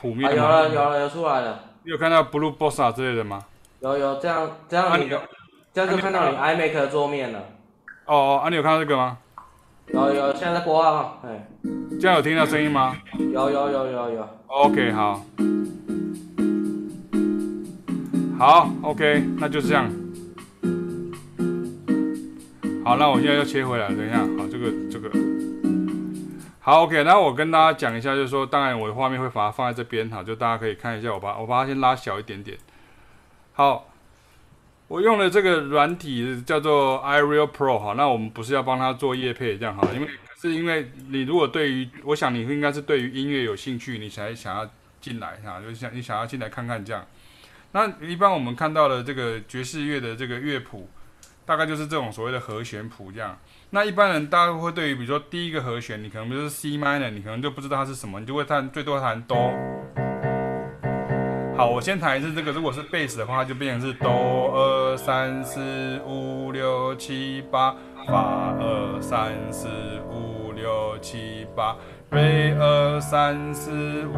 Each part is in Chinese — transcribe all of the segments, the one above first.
谱面吗？有了有了有出来了。你有看到 Blue Bossa 之类的吗？有有这样这样你，这样就看到你 iMac 的桌面了。哦哦，啊你有看到这个吗？有有，现在在播啊，哎。这样有听到声音吗？有有有有有。OK 好。好，OK，那就是这样。好，那我现在要切回来，等一下，好，这个这个。好，OK，那我跟大家讲一下，就是说，当然我的画面会把它放在这边，哈，就大家可以看一下，我把我把它先拉小一点点。好，我用的这个软体叫做 iReal Pro，哈，那我们不是要帮他做业配这样哈，因为是因为你如果对于，我想你应该是对于音乐有兴趣，你才想要进来哈，就是想你想要进来看看这样。那一般我们看到的这个爵士乐的这个乐谱，大概就是这种所谓的和弦谱这样。那一般人大家会对于比如说第一个和弦，你可能比如说 C minor，你可能就不知道它是什么，你就会弹最多弹哆。好，我先弹一次这个，如果是贝斯的话，它就变成是哆二三四五六七八，发二三四五六七八，瑞二三四五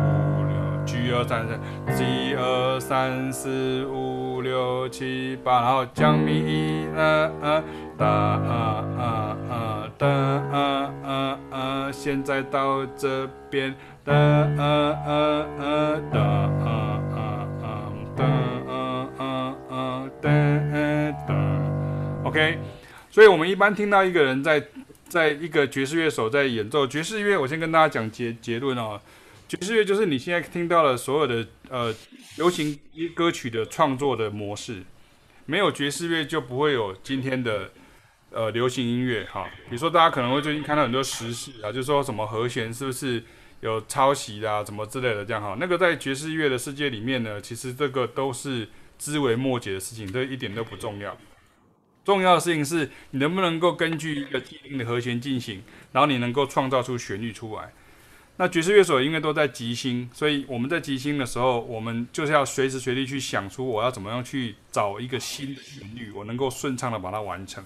六，G 二三四，G 二三四五六七八，然后降咪一二二。哒啊啊啊哒啊啊啊，现在到这边，哒啊啊啊哒啊啊啊哒啊啊啊哒哒。OK，所以我们一般听到一个人在在一个爵士乐手在演奏爵士乐，我先跟大家讲结结论哦。爵士乐就是你现在听到的所有的呃流行歌曲的创作的模式，没有爵士乐就不会有今天的。呃，流行音乐哈，比如说大家可能会最近看到很多时事啊，就是说什么和弦是不是有抄袭的啊，什么之类的这样哈。那个在爵士乐的世界里面呢，其实这个都是枝微末节的事情，这一点都不重要。重要的事情是你能不能够根据一个既定的和弦进行，然后你能够创造出旋律出来。那爵士乐手因为都在即兴，所以我们在即兴的时候，我们就是要随时随地去想出我要怎么样去找一个新的旋律，我能够顺畅的把它完成。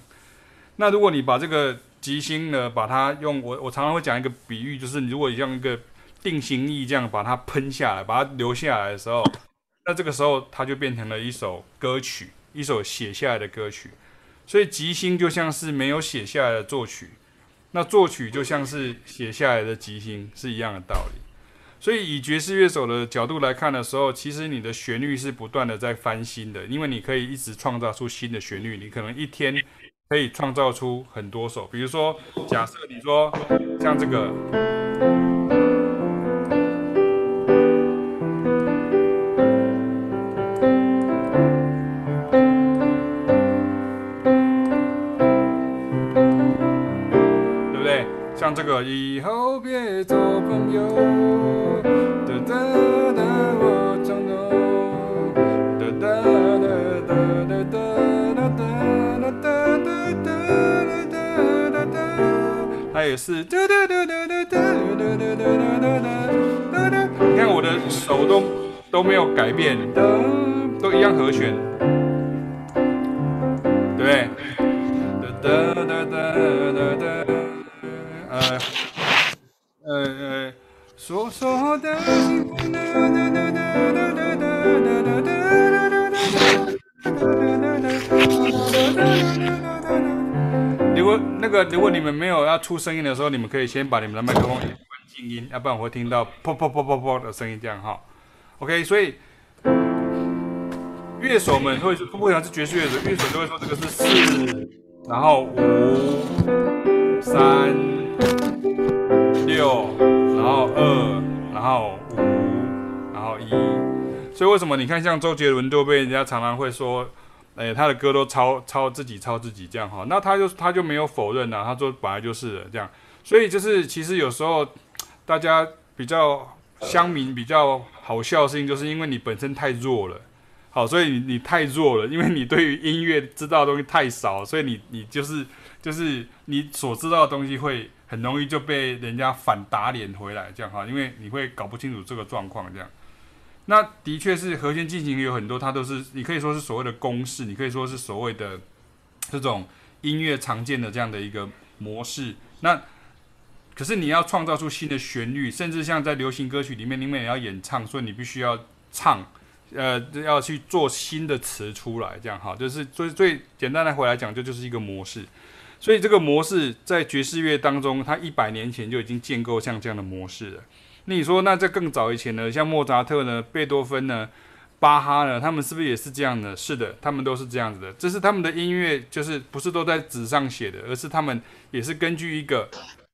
那如果你把这个即兴呢，把它用我我常常会讲一个比喻，就是你如果像一个定型液这样把它喷下来，把它留下来的时候，那这个时候它就变成了一首歌曲，一首写下来的歌曲。所以即兴就像是没有写下来的作曲，那作曲就像是写下来的即兴是一样的道理。所以以爵士乐手的角度来看的时候，其实你的旋律是不断的在翻新的，因为你可以一直创造出新的旋律，你可能一天。可以创造出很多首，比如说，假设你说像这个，这个以后别做朋友，哒哒哒，我承诺，哒哒哒哒哒哒哒哒哒哒哒哒哒。它也是，你看我的手都都没有改变，都一样和弦，对不对？呃呃呃，说说的。如果那个，如果你们没有要出声音的时候，你们可以先把你们的麦克风关静音，要不然我会听到噗噗噗噗噗的声音，这样哈。OK，所以乐手们会不会像是爵士乐手，乐手都会说这个是四，然后五、三、六，然后二，然后五，然后一。所以为什么你看像周杰伦都被人家常常会说？哎，他的歌都抄抄自己，抄自己这样哈，那他就他就没有否认呐，他说本来就是这样，所以就是其实有时候大家比较乡民比较好笑的事情，就是因为你本身太弱了，好，所以你你太弱了，因为你对于音乐知道的东西太少，所以你你就是就是你所知道的东西会很容易就被人家反打脸回来这样哈，因为你会搞不清楚这个状况这样。那的确是和弦进行有很多，它都是你可以说是所谓的公式，你可以说是所谓的这种音乐常见的这样的一个模式。那可是你要创造出新的旋律，甚至像在流行歌曲里面，你们也要演唱，所以你必须要唱，呃，要去做新的词出来，这样哈，就是最最简单的回来讲，就就是一个模式。所以这个模式在爵士乐当中，它一百年前就已经建构像这样的模式了。那你说，那在更早以前呢？像莫扎特呢、贝多芬呢、巴哈呢，他们是不是也是这样的？是的，他们都是这样子的。这是他们的音乐，就是不是都在纸上写的，而是他们也是根据一个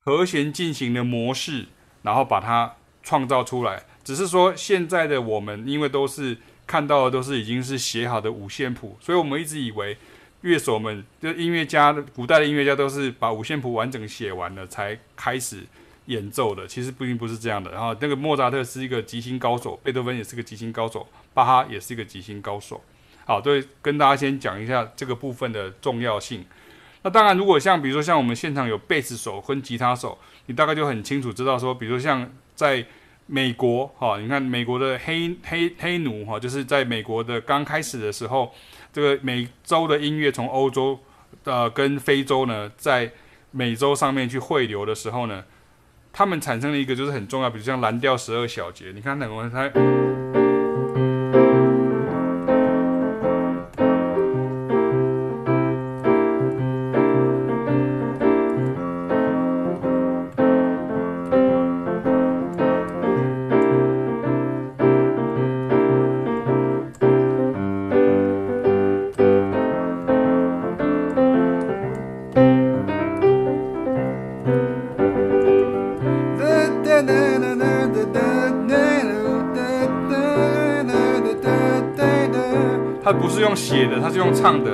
和弦进行的模式，然后把它创造出来。只是说现在的我们，因为都是看到的都是已经是写好的五线谱，所以我们一直以为乐手们就音乐家，古代的音乐家都是把五线谱完整写完了才开始。演奏的其实并不是这样的，然后那个莫扎特是一个即兴高手，贝多芬也是个即兴高手，巴哈也是一个即兴高手。好，对，跟大家先讲一下这个部分的重要性。那当然，如果像比如说像我们现场有贝斯手跟吉他手，你大概就很清楚知道说，比如像在美国，哈，你看美国的黑黑黑奴，哈，就是在美国的刚开始的时候，这个美洲的音乐从欧洲呃跟非洲呢，在美洲上面去汇流的时候呢。他们产生了一个就是很重要，比如像蓝调十二小节，你看那个它。写的，它是用唱的。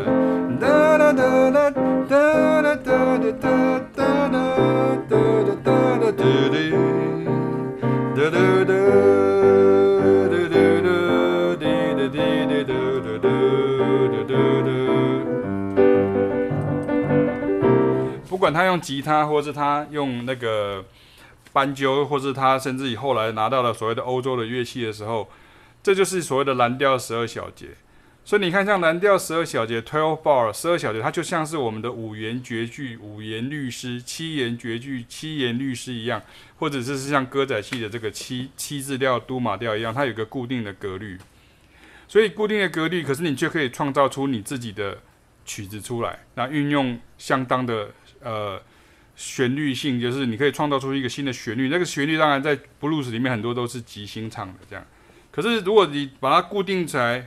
不管他用吉他，或是他用那个斑鸠，或是他甚至以后来拿到了所谓的欧洲的乐器的时候，这就是所谓的蓝调十二小节。所以你看，像蓝调十二小节 （twelve bar） 十二小节，它就像是我们的五言绝句、五言律诗、七言绝句、七言律诗一样，或者是像歌仔戏的这个七七字调、都马调一样，它有个固定的格律。所以固定的格律，可是你却可以创造出你自己的曲子出来，那运用相当的呃旋律性，就是你可以创造出一个新的旋律。那个旋律当然在布鲁斯里面很多都是即兴唱的这样，可是如果你把它固定起来。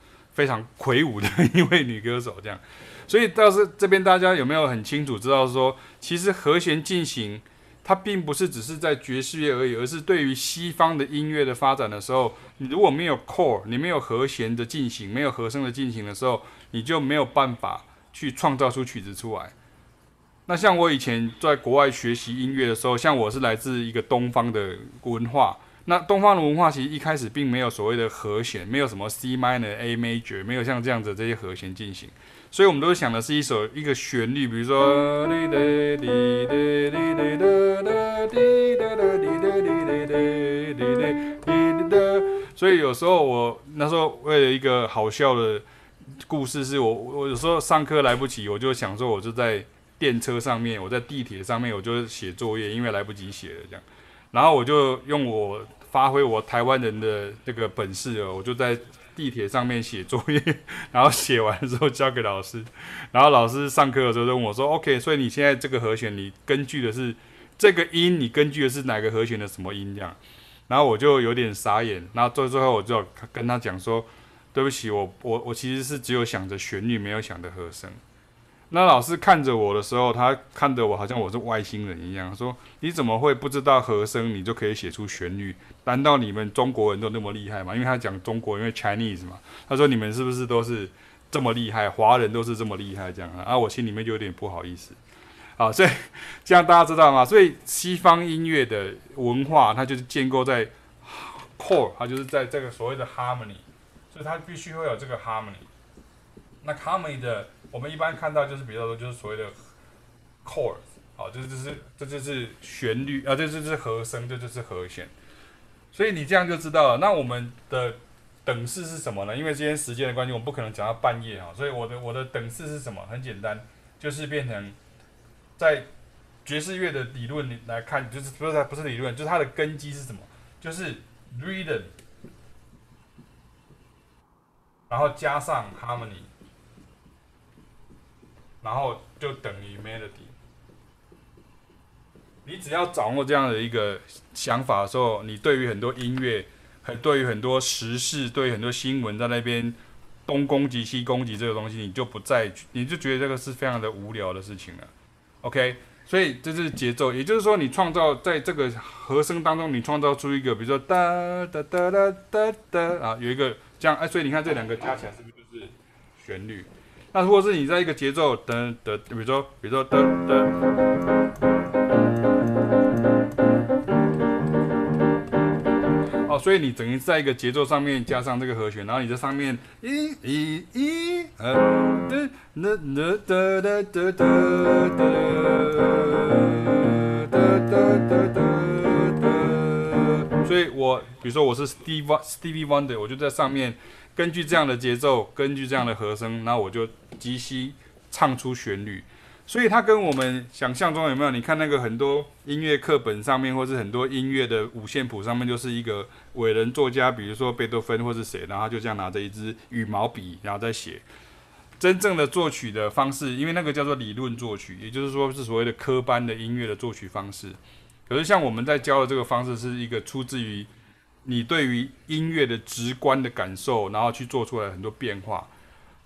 非常魁梧的一位女歌手，这样，所以倒是这边大家有没有很清楚知道说，其实和弦进行它并不是只是在爵士乐而已，而是对于西方的音乐的发展的时候，你如果没有 core，你没有和弦的进行，没有和声的进行的时候，你就没有办法去创造出曲子出来。那像我以前在国外学习音乐的时候，像我是来自一个东方的文化。那东方的文化其实一开始并没有所谓的和弦，没有什么 C minor、A major，没有像这样子这些和弦进行，所以我们都想的是一首一个旋律，比如说，所以有时候我那时候为了一个好笑的故事，是我我有时候上课来不及，我就想说我就在电车上面，我在地铁上面，我就写作业，因为来不及写了这样。然后我就用我发挥我台湾人的这个本事哦，我就在地铁上面写作业，然后写完之后交给老师，然后老师上课的时候就问我说：“OK，所以你现在这个和弦，你根据的是这个音，你根据的是哪个和弦的什么音这样？”然后我就有点傻眼，然后最最后我就跟他讲说：“对不起，我我我其实是只有想着旋律，没有想着和声。”那老师看着我的时候，他看着我好像我是外星人一样，说：“你怎么会不知道和声，你就可以写出旋律？难道你们中国人都那么厉害吗？”因为他讲中国，因为 Chinese 嘛，他说：“你们是不是都是这么厉害？华人都是这么厉害？”这样啊，我心里面就有点不好意思。好，所以这样大家知道吗？所以西方音乐的文化，它就是建构在 core，它就是在这个所谓的 harmony，所以它必须会有这个 harmony。那 harmony 的，我们一般看到就是比较多，就是所谓的 core，好，这就是这就是旋律啊，这就是和声，这就是和弦。所以你这样就知道了。那我们的等式是什么呢？因为今天时间的关系，我们不可能讲到半夜啊。所以我的我的等式是什么？很简单，就是变成在爵士乐的理论来看，就是不是不是理论，就是它的根基是什么？就是 rhythm，然后加上 harmony，然后就等于 melody。你只要掌握这样的一个想法的时候，你对于很多音乐，很对于很多时事，对于很多新闻在那边东攻击西攻击这个东西，你就不再，你就觉得这个是非常的无聊的事情了。OK，所以这是节奏，也就是说，你创造在这个和声当中，你创造出一个，比如说哒哒哒哒哒哒啊，有一个这样，哎，所以你看这两个加起来是不是就是旋律？那如果是你在一个节奏噔噔，比如说，比如说噔噔。哦，所以你等于在一个节奏上面加上这个和弦，然后你在上面一、一、一，呃，哒、哒、哒、哒、哒、哒、哒、哒、哒、哒。所以我比如说我是 Steve Stevie Wonder，我就在上面根据这样的节奏，根据这样的和声，然后我就即兴唱出旋律。所以它跟我们想象中有没有？你看那个很多音乐课本上面，或是很多音乐的五线谱上面，就是一个伟人作家，比如说贝多芬或是谁，然后就这样拿着一支羽毛笔，然后在写。真正的作曲的方式，因为那个叫做理论作曲，也就是说是所谓的科班的音乐的作曲方式。可是像我们在教的这个方式，是一个出自于你对于音乐的直观的感受，然后去做出来很多变化。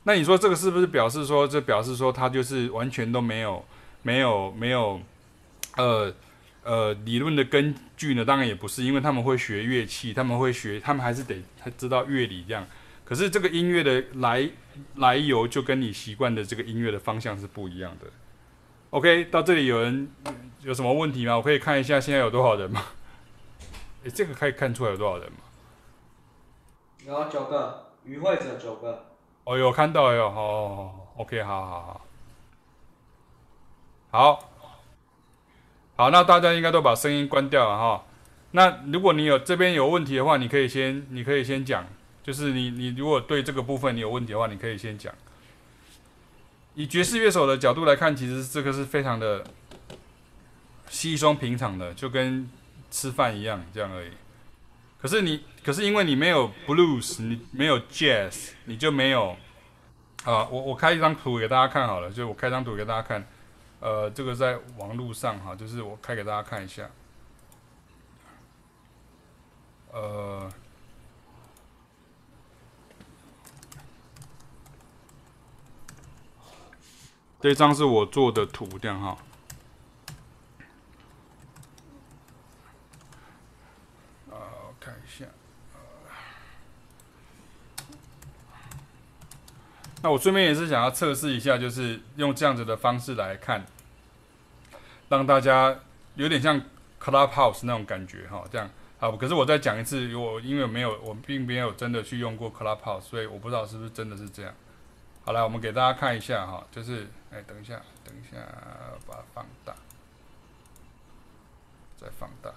那你说这个是不是表示说，这表示说他就是完全都没有、没有、没有，呃呃理论的根据呢？当然也不是，因为他们会学乐器，他们会学，他们还是得知道乐理这样。可是这个音乐的来来由就跟你习惯的这个音乐的方向是不一样的。OK，到这里有人有什么问题吗？我可以看一下现在有多少人吗？诶，这个可以看出来有多少人吗？有九个，与会者九个。哦，有看到哟，好，OK，好好好，好，好，那大家应该都把声音关掉了哈。那如果你有这边有问题的话，你可以先，你可以先讲，就是你你如果对这个部分你有问题的话，你可以先讲。以爵士乐手的角度来看，其实这个是非常的稀松平常的，就跟吃饭一样，这样而已。可是你，可是因为你没有 blues，你没有 jazz，你就没有啊。我我开一张图给大家看好了，就我开张图给大家看。呃，这个在网络上哈，就是我开给大家看一下。呃，这张是我做的图，这样哈。那我顺便也是想要测试一下，就是用这样子的方式来看，让大家有点像 Clubhouse 那种感觉哈，这样好。可是我再讲一次，我因为没有，我并没有真的去用过 Clubhouse，所以我不知道是不是真的是这样。好来，我们给大家看一下哈，就是哎，等一下，等一下，把它放大，再放大。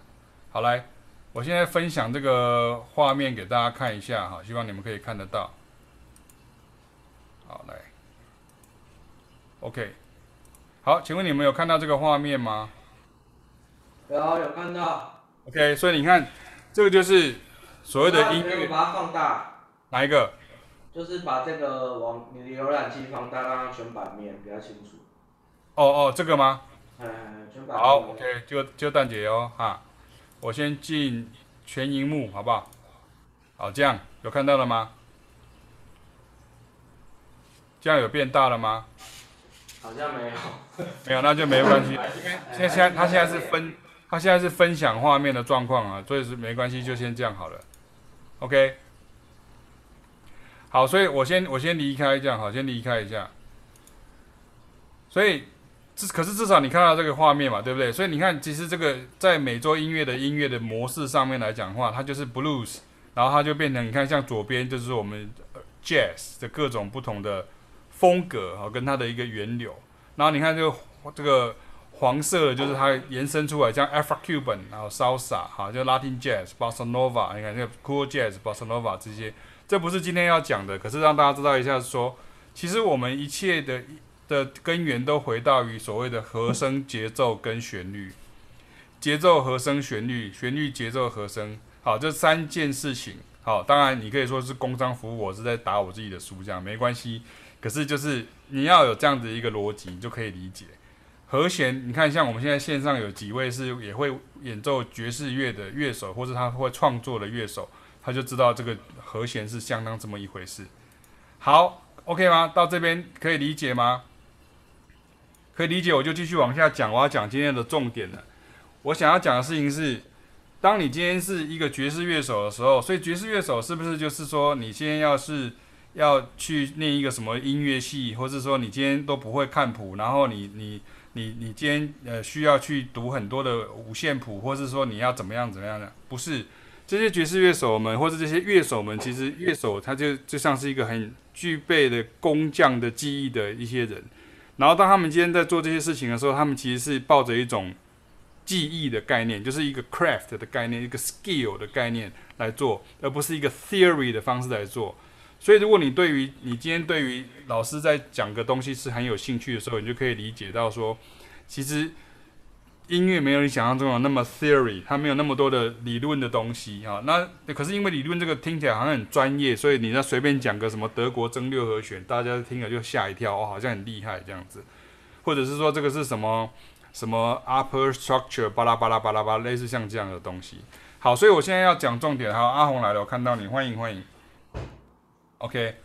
好来，我现在分享这个画面给大家看一下哈，希望你们可以看得到。好，来，OK，好，请问你们有看到这个画面吗？有，有看到。OK，所以你看，这个就是所谓的音乐。你把它放大。哪一个？就是把这个往你的浏览器放大，让它全版面比较清楚。哦哦，这个吗？嗯，全版面。好，OK，就就蛋姐哦，哈，我先进全荧幕，好不好？好，这样有看到了吗？这样有变大了吗？好像没有。没有，那就没关系。因 为现在现在他现在是分，他现在是分享画面的状况啊，所以是没关系，就先这样好了。OK。好，所以我先我先离开这样，好，先离开一下。所以至可是至少你看到这个画面嘛，对不对？所以你看，其实这个在美洲音乐的音乐的模式上面来讲的话，它就是 blues，然后它就变成你看像左边就是我们 jazz 的各种不同的风格啊，跟它的一个源流。然后你看这个这个黄色的，就是它延伸出来，像 Afro-Cuban，然后 Salsa 哈，就 Latin Jazz、Bossa Nova，你看这个 Cool Jazz、Bossa Nova 这些，这不是今天要讲的，可是让大家知道一下说，其实我们一切的。的根源都回到于所谓的和声、节奏跟旋律，节奏、和声、旋律，旋律、节奏、和声，好，这三件事情，好，当然你可以说是工商服务，我是在打我自己的书，这样没关系。可是就是你要有这样子一个逻辑，你就可以理解和弦。你看，像我们现在线上有几位是也会演奏爵士乐的乐手，或者他会创作的乐手，他就知道这个和弦是相当这么一回事。好，OK 吗？到这边可以理解吗？可以理解，我就继续往下讲。我要讲今天的重点了。我想要讲的事情是，当你今天是一个爵士乐手的时候，所以爵士乐手是不是就是说，你今天要是要去念一个什么音乐系，或是说你今天都不会看谱，然后你你你你今天呃需要去读很多的五线谱，或是说你要怎么样怎么样的？不是，这些爵士乐手们或者这些乐手们，其实乐手他就就像是一个很具备的工匠的技艺的一些人。然后当他们今天在做这些事情的时候，他们其实是抱着一种技艺的概念，就是一个 craft 的概念，一个 skill 的概念来做，而不是一个 theory 的方式来做。所以，如果你对于你今天对于老师在讲个东西是很有兴趣的时候，你就可以理解到说，其实。音乐没有你想象中的那么 theory，它没有那么多的理论的东西啊。那可是因为理论这个听起来好像很专业，所以你再随便讲个什么德国增六和弦，大家听了就吓一跳哦，好像很厉害这样子。或者是说这个是什么什么 upper structure，巴拉巴拉巴拉巴拉，类似像这样的东西。好，所以我现在要讲重点。好，阿红来了，我看到你，欢迎欢迎。OK，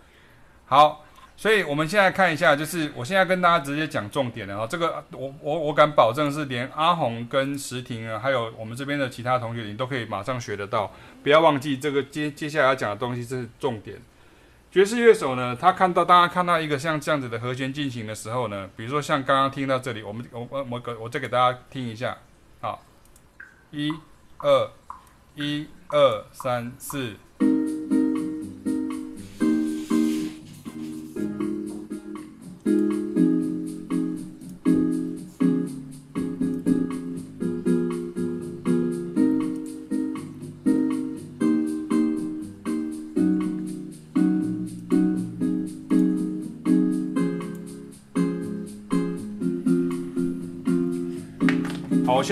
好。所以，我们现在看一下，就是我现在跟大家直接讲重点了啊。这个，我我我敢保证是连阿红跟石婷啊，还有我们这边的其他同学，你都可以马上学得到。不要忘记这个接接下来要讲的东西，这是重点。爵士乐手呢，他看到大家看到一个像这样子的和弦进行的时候呢，比如说像刚刚听到这里，我们我我我我再给大家听一下，好，一二一二三四。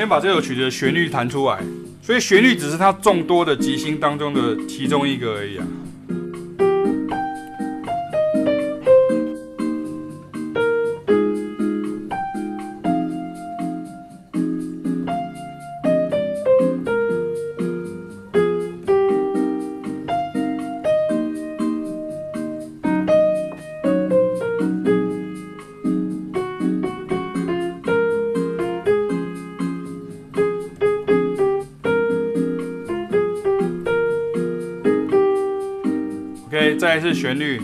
先把这首曲子的旋律弹出来，所以旋律只是它众多的即兴当中的其中一个而已啊。旋律，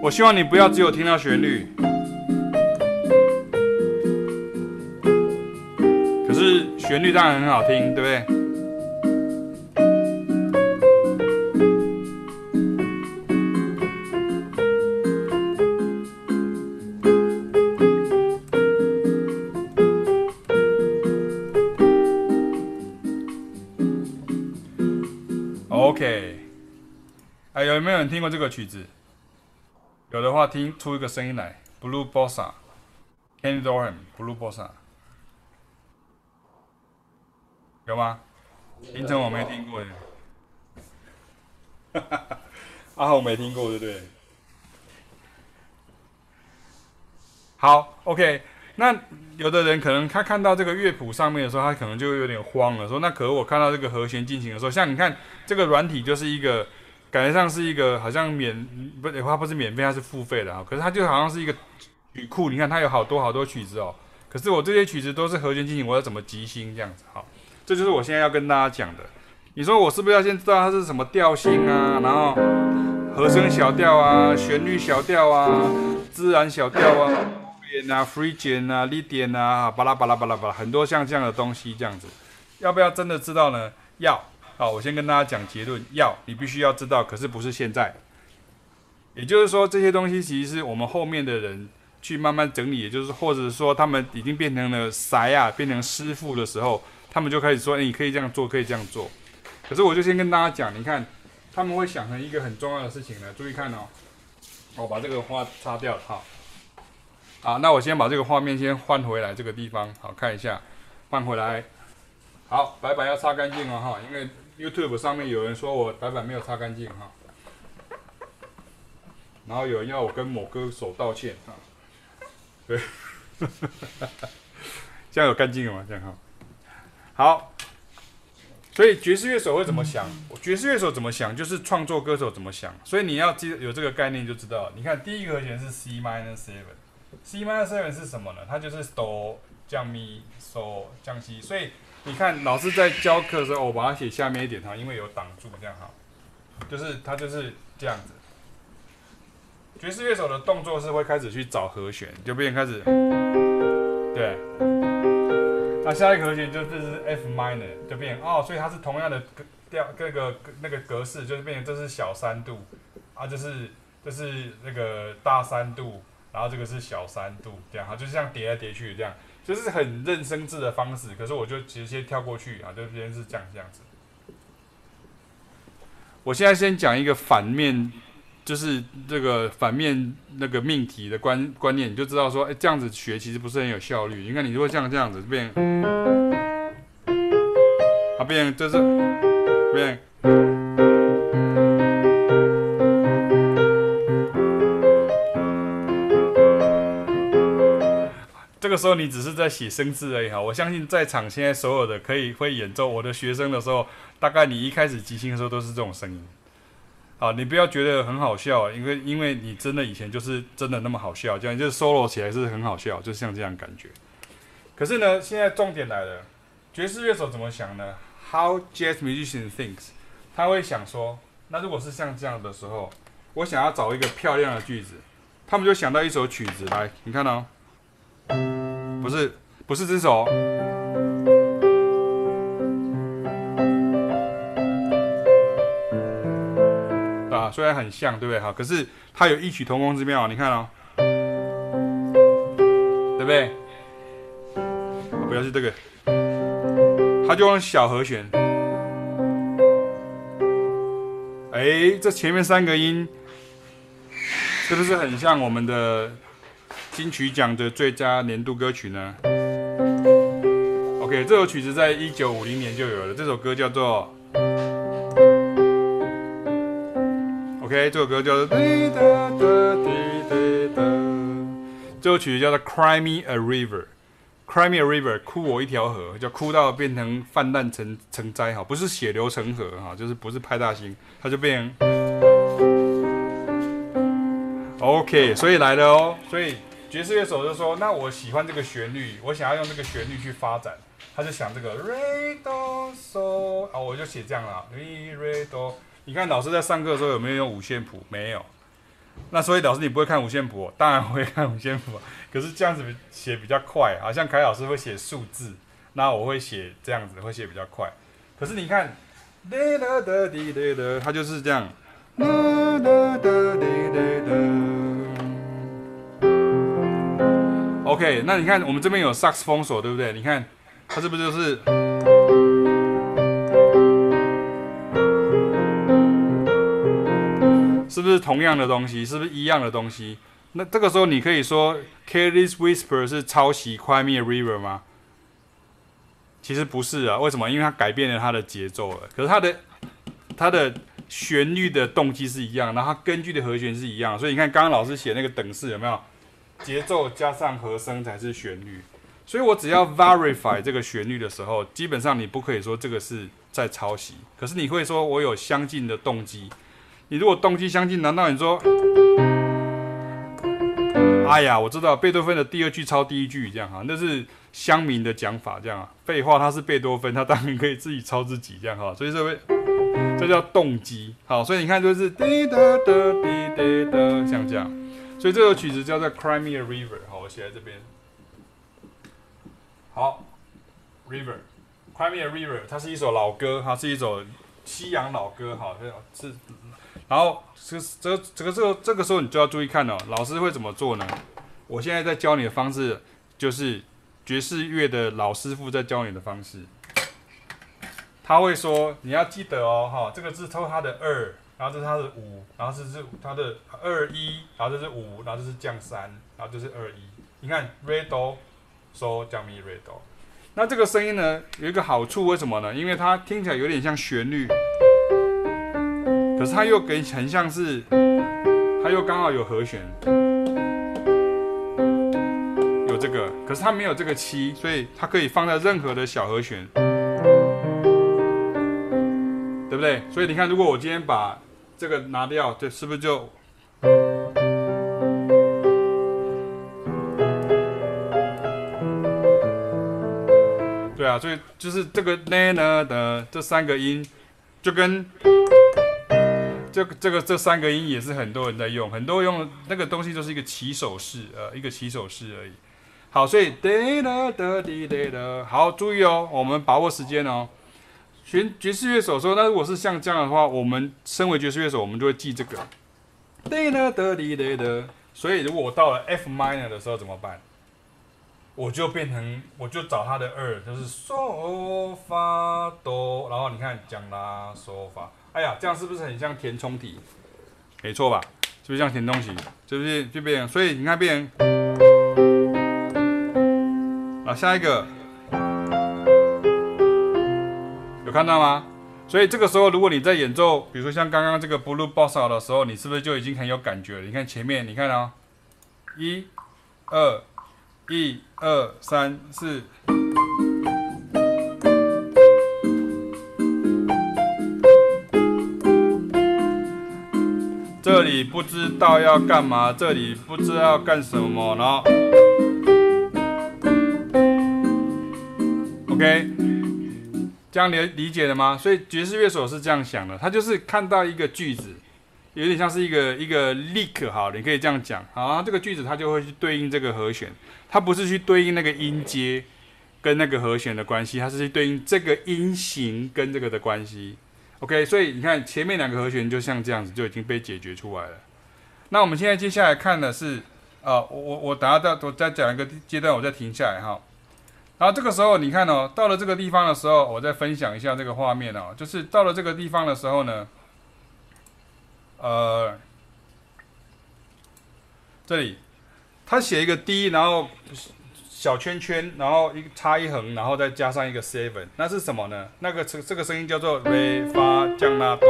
我希望你不要只有听到旋律，可是旋律当然很好听，对不对？这个曲子？有的话，听出一个声音来。Blue Bossa，Kenny Dorham，Blue Bossa，有吗？凌晨我没听过耶。哈 哈，阿豪没听过，对不对？好，OK。那有的人可能他看到这个乐谱上面的时候，他可能就有点慌了，说：“那可是我看到这个和弦进行的时候，像你看这个软体就是一个。”感觉上是一个好像免不，它不是免费，它是付费的啊。可是它就好像是一个曲库，你看它有好多好多曲子哦。可是我这些曲子都是和弦进行，我要怎么即兴这样子？好，这就是我现在要跟大家讲的。你说我是不是要先知道它是什么调性啊？然后和声小调啊，旋律小调啊，自然小调啊，点啊，Phrygian 啊，Lydian 啊，巴拉巴拉巴拉巴拉，很多像这样的东西，这样子，要不要真的知道呢？要。好，我先跟大家讲结论，要，你必须要知道，可是不是现在。也就是说，这些东西其实是我们后面的人去慢慢整理，也就是或者说他们已经变成了师啊，变成师傅的时候，他们就开始说，欸，你可以这样做，可以这样做。可是我就先跟大家讲，你看他们会想成一个很重要的事情呢。注意看哦，我把这个画擦掉了，好，啊，那我先把这个画面先换回来这个地方，好，看一下，换回来，好，白板要擦干净哦，哈，因为 YouTube 上面有人说我白板没有擦干净，哈。然后有人要我跟某歌手道歉哈，对，这样有干净了吗？这样哈，好，所以爵士乐手会怎么想？爵士乐手怎么想，就是创作歌手怎么想。所以你要记得有这个概念就知道。你看第一个和弦是 C minor seven，C minor seven 是什么呢？它就是哆降咪嗦降西。所以你看老师在教课的时候，我把它写下面一点哈，因为有挡住这样哈，就是它就是这样子。爵士乐手的动作是会开始去找和弦，就变成开始，对。那下一个和弦就这是 F minor，就变哦，所以它是同样的调，各个那个格式，就是变成这是小三度，啊，这是这是那个大三度，然后这个是小三度，这样哈，就是这样叠来叠去这样，就是很认生字的方式。可是我就直接跳过去啊，就变成是这样这样子。我现在先讲一个反面。就是这个反面那个命题的观观念，你就知道说，哎，这样子学其实不是很有效率。你看，你如果像这样子变，它变就是变，时候你只是在写生字而已哈。我相信在场现在所有的可以会演奏我的学生的时候，大概你一开始即兴的时候都是这种声音。好，你不要觉得很好笑，因为因为你真的以前就是真的那么好笑，这样就是 solo 起来是很好笑，就像这样感觉。可是呢，现在重点来了，爵士乐手怎么想呢？How jazz musician thinks？他会想说，那如果是像这样的时候，我想要找一个漂亮的句子，他们就想到一首曲子来，你看到、哦？不是，不是这首。啊虽然很像，对不对？哈，可是它有异曲同工之妙。你看哦，对不对？不要是这个，它就用小和弦。哎，这前面三个音，是不是很像我们的金曲奖的最佳年度歌曲呢？OK，这首曲子在一九五零年就有了，这首歌叫做。OK，这首歌叫做，这首曲子叫做 Cry Me a River，Cry Me a River，哭我一条河，叫哭到变成泛滥成成灾哈，不是血流成河哈，就是不是派大星，它就变成 OK，所以来了哦，所以爵士乐手就说，那我喜欢这个旋律，我想要用这个旋律去发展，他就想这个 Re Do So，啊，我就写这样了，Re Re Do。你看老师在上课的时候有没有用五线谱？没有。那所以老师你不会看五线谱？当然会看五线谱。可是这样子写比较快，好像凯老师会写数字，那我会写这样子，会写比较快。可是你看，哒哒哒滴哒哒，它就是这样。OK，那你看我们这边有萨克斯风锁，对不对？你看它是不是就是？是不是同样的东西？是不是一样的东西？那这个时候你可以说《Careless Whisper》是抄袭《Cry Me a River》吗？其实不是啊，为什么？因为它改变了它的节奏了。可是它的它的旋律的动机是一样，然后它根据的和弦是一样。所以你看，刚刚老师写那个等式有没有？节奏加上和声才是旋律。所以我只要 verify 这个旋律的时候，基本上你不可以说这个是在抄袭。可是你会说我有相近的动机。你如果动机相近，难道你说哎呀，我知道贝多芬的第二句抄第一句这样哈，那是乡民的讲法这样啊。废话，他是贝多芬，他当然可以自己抄自己这样哈。所以这位这叫动机。好，所以你看就是滴答答滴滴答，像这样。所以这首曲子叫做《Crimea River》。好，我写在这边。好，River，《Crimea River》，它是一首老歌，它是一首西洋老歌，好，是。然后这这这个这个这个时候你就要注意看哦，老师会怎么做呢？我现在在教你的方式就是爵士乐的老师傅在教你的方式。他会说你要记得哦，哈，这个字抽它的二，然后这是它的五，然后这是它的二一，然后这是五，然后这是降三，然后这是二一。你看，re do so 降咪 re do。那这个声音呢，有一个好处，为什么呢？因为它听起来有点像旋律。可是它又给很像是，它又刚好有和弦，有这个，可是它没有这个七，所以它可以放在任何的小和弦，对不对？所以你看，如果我今天把这个拿掉，这是不是就？对啊，所以就是这个呢呢的这三个音，就跟。这个这个这三个音也是很多人在用，很多用那个东西就是一个起手式，呃，一个起手式而已。好，所以哒哒哒滴哒哒，好，注意哦，我们把握时间哦。学爵士乐手说，那如果是像这样的话，我们身为爵士乐手，我们就会记这个。所以如果我到了 F minor 的时候怎么办？我就变成，我就找它的二，就是嗦发哆，然后你看降拉嗦发。哎呀，这样是不是很像填充题？没错吧？是不是像填充题？是不是就变？所以你看变。啊，下一个有看到吗？所以这个时候，如果你在演奏，比如说像刚刚这个 Blue Boss 的时候，你是不是就已经很有感觉了？你看前面，你看啊，一、二、一、二、三、四。这里不知道要干嘛，这里不知道要干什么，然后，OK，这样理理解了吗？所以爵士乐手是这样想的，他就是看到一个句子，有点像是一个一个 lick，好，你可以这样讲，好，这个句子它就会去对应这个和弦，它不是去对应那个音阶跟那个和弦的关系，它是去对应这个音型跟这个的关系。OK，所以你看前面两个和弦就像这样子就已经被解决出来了。那我们现在接下来看的是，呃，我我我等下再我再讲一个阶段，我再停下来哈。然后这个时候你看哦，到了这个地方的时候，我再分享一下这个画面哦，就是到了这个地方的时候呢，呃，这里他写一个 D，然后。小圈圈，然后一插一横，然后再加上一个 seven，那是什么呢？那个这这个声音叫做 re 发降拉哆，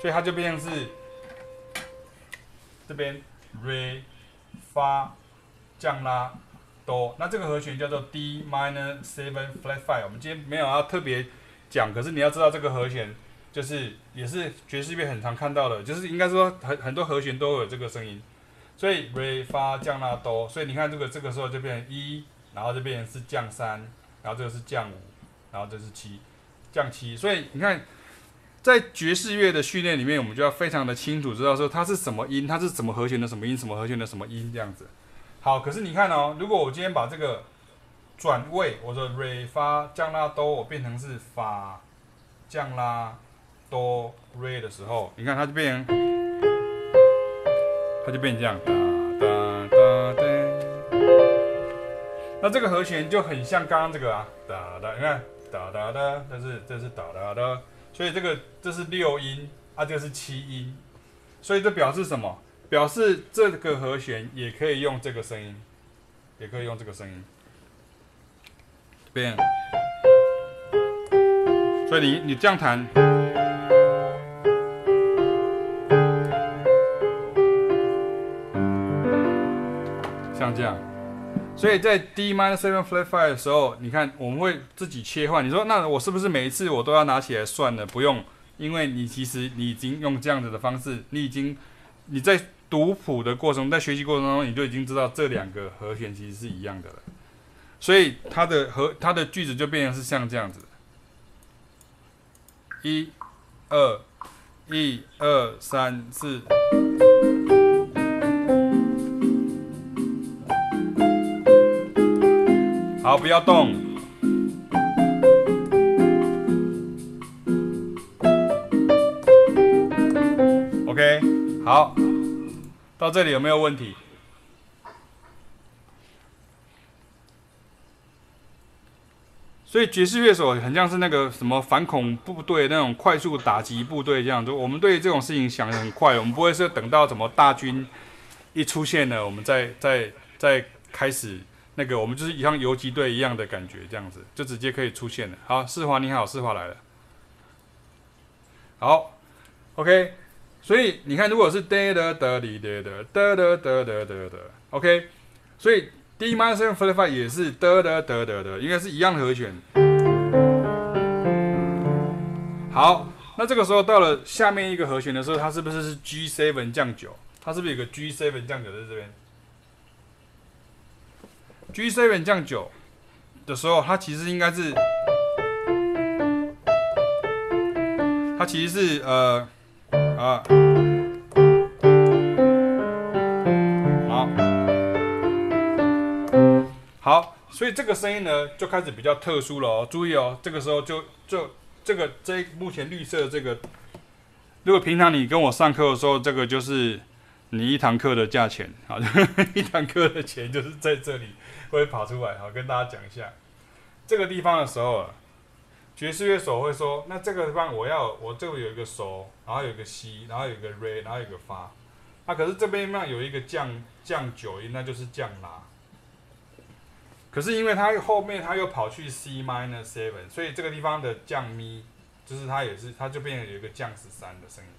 所以它就变成是这边 re 发降拉哆。那这个和弦叫做 D minor seven flat five。我们今天没有要特别讲，可是你要知道这个和弦就是也是爵士乐很常看到的，就是应该说很很多和弦都有这个声音。所以 re 发降拉哆，所以你看这个这个时候就变成一，然后这边是降三，然后这个是降五，然后这是七，降七。所以你看，在爵士乐的训练里面，我们就要非常的清楚知道说它是什么音，它是什么和弦的什么音，什么和弦的什么音这样子。好，可是你看哦，如果我今天把这个转位，我说 re 发降拉哆，我变成是发降拉哆 re 的时候，你看它就变成。它就变成这样，哒哒哒哒。那这个和弦就很像刚刚这个啊，哒哒，你看，哒哒哒，这是这是哒哒哒，所以这个这是六音啊，这个是七音，所以这表示什么？表示这个和弦也可以用这个声音，也可以用这个声音，变。所以你你这样弹。像这样，所以在 D minor seven flat five 的时候，你看我们会自己切换。你说那我是不是每一次我都要拿起来算呢？不用，因为你其实你已经用这样子的方式，你已经你在读谱的过程，在学习过程中，你就已经知道这两个和弦其实是一样的了。所以它的和它的句子就变成是像这样子：一、二、一、二、三、四。好，不要动。OK，好，到这里有没有问题？所以爵士乐手很像是那个什么反恐部队那种快速打击部队这样，就我们对这种事情想得很快，我们不会是等到什么大军一出现了，我们再再再开始。那个我们就是像游击队一样的感觉，这样子就直接可以出现了。好，世华你好，世华来了。好，OK，所以你看，如果是哒哒哒哩哒哒哒哒哒哒哒哒，OK，所以 D minor seven forty five 也是得得得得得，应该是一样的和弦。好，那这个时候到了下面一个和弦的时候，它是不是是 G seven 降九？它是不是有个 G seven 降九在这边？G7 降九的时候，它其实应该是，它其实是呃啊，好，好，所以这个声音呢就开始比较特殊了哦。注意哦，这个时候就就这个这目前绿色这个，如果平常你跟我上课的时候，这个就是你一堂课的价钱，好，一堂课的钱就是在这里。会跑出来，好，跟大家讲一下这个地方的时候，爵士乐手会说，那这个地方我要，我这里有一个手，然后有一个 C，然后有一个 Re，然后有一个发，那可是这边那有一个降降九音，那就是降拉。可是因为它后面它又跑去 C minor seven，所以这个地方的降咪，就是它也是，它就变成有一个降十三的声音。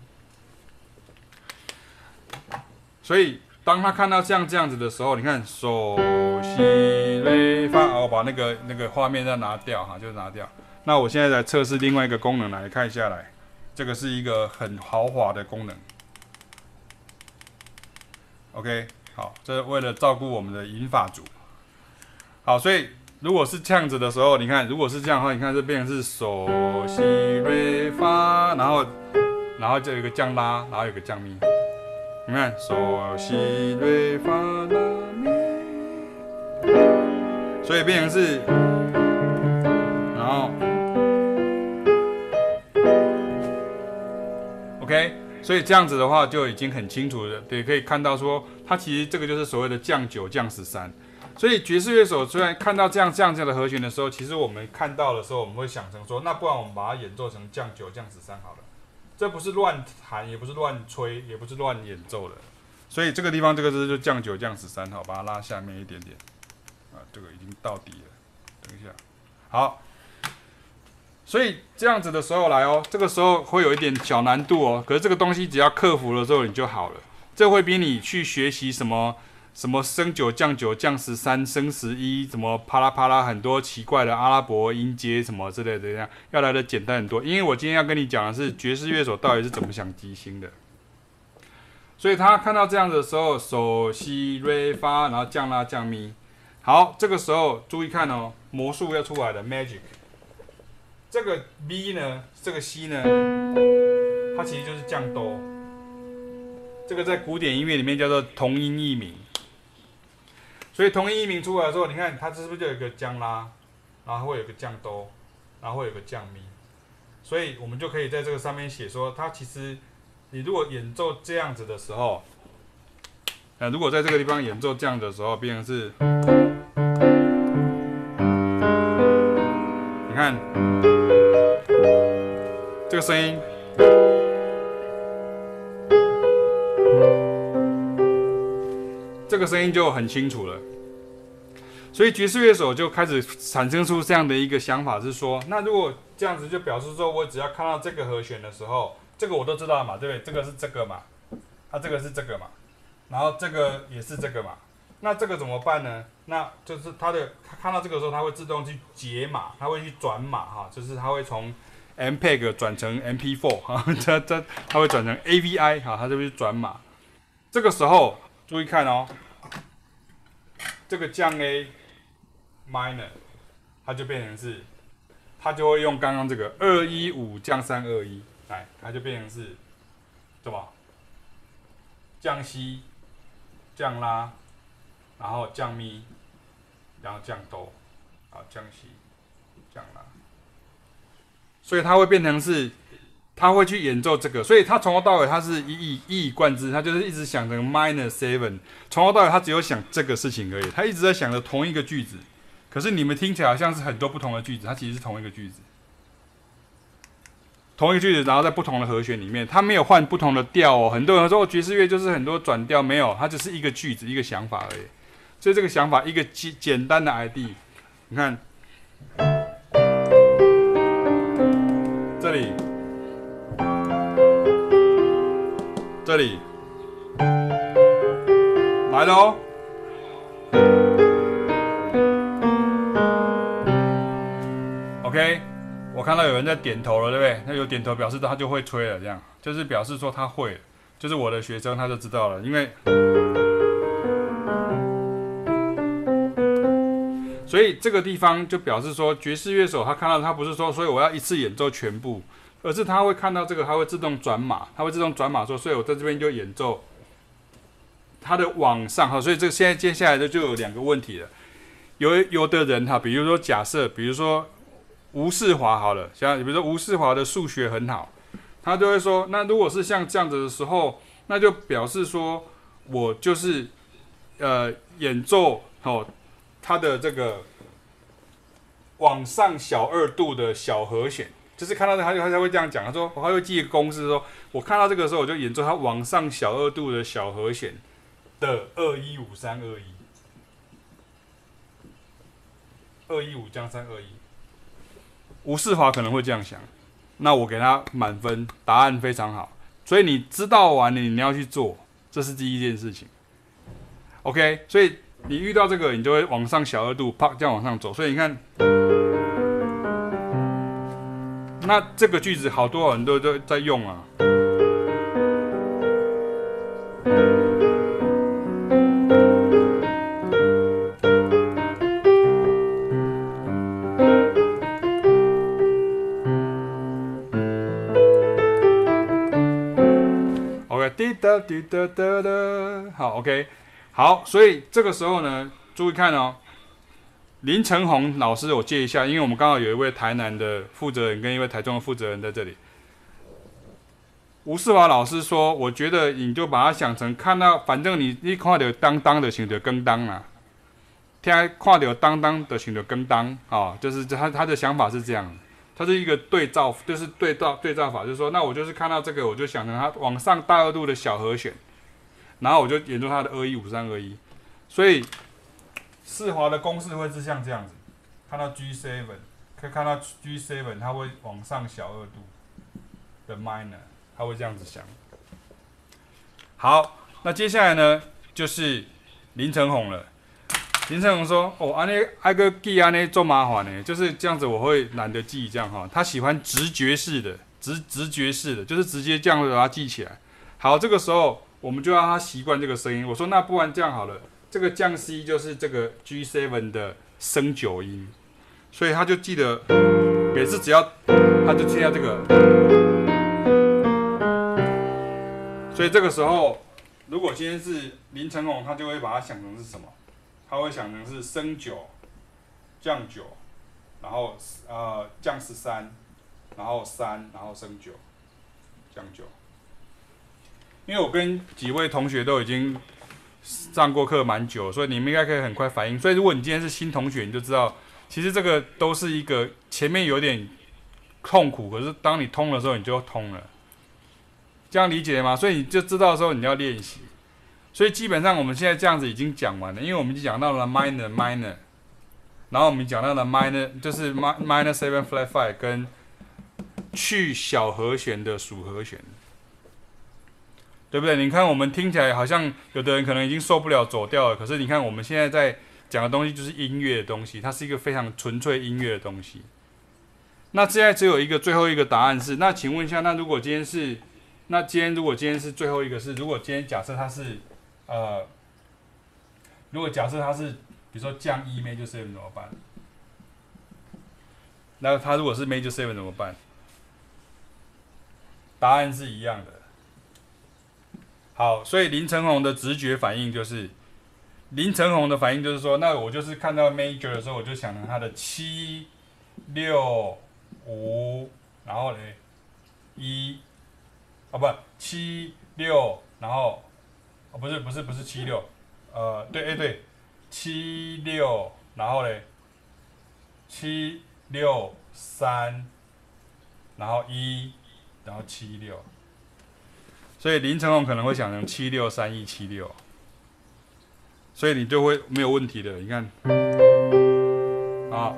所以。当他看到像这样子的时候，你看，嗦西瑞发，我把那个那个画面再拿掉哈，就拿掉。那我现在来测试另外一个功能，来看一下来，这个是一个很豪华的功能。OK，好，这是为了照顾我们的银发族。好，所以如果是这样子的时候，你看，如果是这样的话，你看这变成是嗦西瑞发，然后然后就有一个降拉，然后有个降咪。你看，嗦西瑞发拉咪，所以变成是，然后，OK，所以这样子的话就已经很清楚了，对，可以看到说，它其实这个就是所谓的降九降十三。所以爵士乐手虽然看到这样这样这样的和弦的时候，其实我们看到的时候，我们会想成说，那不然我们把它演奏成降九降十三好了。这不是乱弹，也不是乱吹，也不是乱演奏的，所以这个地方这个字就降九降十三，好，把它拉下面一点点，啊，这个已经到底了，等一下，好，所以这样子的时候来哦，这个时候会有一点小难度哦，可是这个东西只要克服了之后你就好了，这会比你去学习什么。什么升九降九降十三升十一，什么啪啦啪啦很多奇怪的阿拉伯音阶什么之类的，这样要来的简单很多。因为我今天要跟你讲的是爵士乐手到底是怎么想即兴的。所以他看到这样子的时候，手西瑞发，然后降拉降咪。好，这个时候注意看哦，魔术要出来了，magic。这个 B 呢，这个 C 呢，它其实就是降哆。这个在古典音乐里面叫做同音异名。所以同音异名出来的时候，你看它是不是就有一个降拉，然后会有个降哆，然后会有个降咪，所以我们就可以在这个上面写说，它其实你如果演奏这样子的时候，呃，如果在这个地方演奏这样的时候，变成是，你看声音。这个声音就很清楚了，所以爵士乐手就开始产生出这样的一个想法，是说，那如果这样子，就表示说我只要看到这个和弦的时候，这个我都知道嘛，对不对？这个是这个嘛，它这个是这个嘛，然后这个也是这个嘛，那这个怎么办呢？那就是它的，它看到这个时候，它会自动去解码，它会去转码哈，就是它会从 MPEG 转成 MP4 哈，它它它会转成 AVI 哈，它就会转码。这个时候注意看哦，这个降 A minor，它就变成是，它就会用刚刚这个二一五降三二一，来，它就变成是，对吧？降 C，降拉，然后降咪，然后降哆，啊，降 C，降拉，所以他会变成是，他会去演奏这个，所以他从头到尾他是一以一以贯之，他就是一直想着 minor seven，从头到尾他只有想这个事情而已，他一直在想着同一个句子，可是你们听起来好像是很多不同的句子，它其实是同一个句子。同一个句子，然后在不同的和弦里面，他没有换不同的调哦。很多人说爵士乐就是很多转调，没有，它只是一个句子，一个想法而已。所以这个想法，一个简简单的 ID，你看这里，这里来了哦。OK。我看到有人在点头了，对不对？那有点头表示他就会吹了，这样就是表示说他会，就是我的学生他就知道了，因为，所以这个地方就表示说爵士乐手他看到他不是说，所以我要一次演奏全部，而是他会看到这个，他会自动转码，他会自动转码说，所以我在这边就演奏他的网上哈，所以这个现在接下来的就有两个问题了，有有的人哈，比如说假设，比如说。吴世华好了，像比如说吴世华的数学很好，他就会说，那如果是像这样子的时候，那就表示说我就是呃演奏哦他的这个往上小二度的小和弦，就是看到他就他才会这样讲，他说我还会记一个公式，说我看到这个时候我就演奏他往上小二度的小和弦的二一五三二一，二一五降三二一。吴世华可能会这样想，那我给他满分，答案非常好。所以你知道完了，你要去做，这是第一件事情。OK，所以你遇到这个，你就会往上小二度，啪，这样往上走。所以你看，那这个句子好多人都都在用啊。OK，滴答滴答哒哒，好，OK，好，所以这个时候呢，注意看哦，林成宏老师，我借一下，因为我们刚好有一位台南的负责人跟一位台中的负责人在这里。吴世华老师说，我觉得你就把它想成看到，反正你一看到当当的，想着跟当啊，听看到当当的，想着跟当啊，就是他他的想法是这样。他是一个对照，就是对照对照法，就是说，那我就是看到这个，我就想成它往上大二度的小和弦，然后我就演奏它的二一五三二一，所以世华的公式会是像这样子，看到 G seven，可以看到 G seven，它会往上小二度的 minor，它会这样子想。好，那接下来呢，就是林成宏了。林成宏说：“哦，安尼挨个记安尼做麻烦呢，就是这样子，我会懒得记这样哈。他喜欢直觉式的，直直觉式的，就是直接这样子把它记起来。好，这个时候我们就让他习惯这个声音。我说，那不然这样好了，这个降 C 就是这个 G7 的升九音，所以他就记得每次只要他就听到这个，所以这个时候如果今天是林成龙，他就会把它想成是什么？”他会想成是升九，降九，然后呃降十三，然后三，然后升九，降九。因为我跟几位同学都已经上过课蛮久，所以你们应该可以很快反应。所以如果你今天是新同学，你就知道，其实这个都是一个前面有点痛苦，可是当你通的时候，你就通了。这样理解吗？所以你就知道的时候，你要练习。所以基本上我们现在这样子已经讲完了，因为我们已经讲到了 minor minor，然后我们讲到了 minor 就是 minor seven flat five 跟去小和弦的属和弦，对不对？你看我们听起来好像有的人可能已经受不了走调了，可是你看我们现在在讲的东西就是音乐的东西，它是一个非常纯粹音乐的东西。那现在只有一个最后一个答案是，那请问一下，那如果今天是那今天如果今天是最后一个是，如果今天假设它是呃，如果假设它是比如说降 E major seven 怎么办？那它如果是 major seven 怎么办？答案是一样的。好，所以林承宏的直觉反应就是，林承宏的反应就是说，那我就是看到 major 的时候，我就想成它的七六五，然后嘞一，啊不七六，然后哦不是不是不是七六，呃对哎对，七六，然后嘞七六三，然后一，然后七六。所以林成宏可能会想成七六三一七六，所以你就会没有问题的。你看，啊，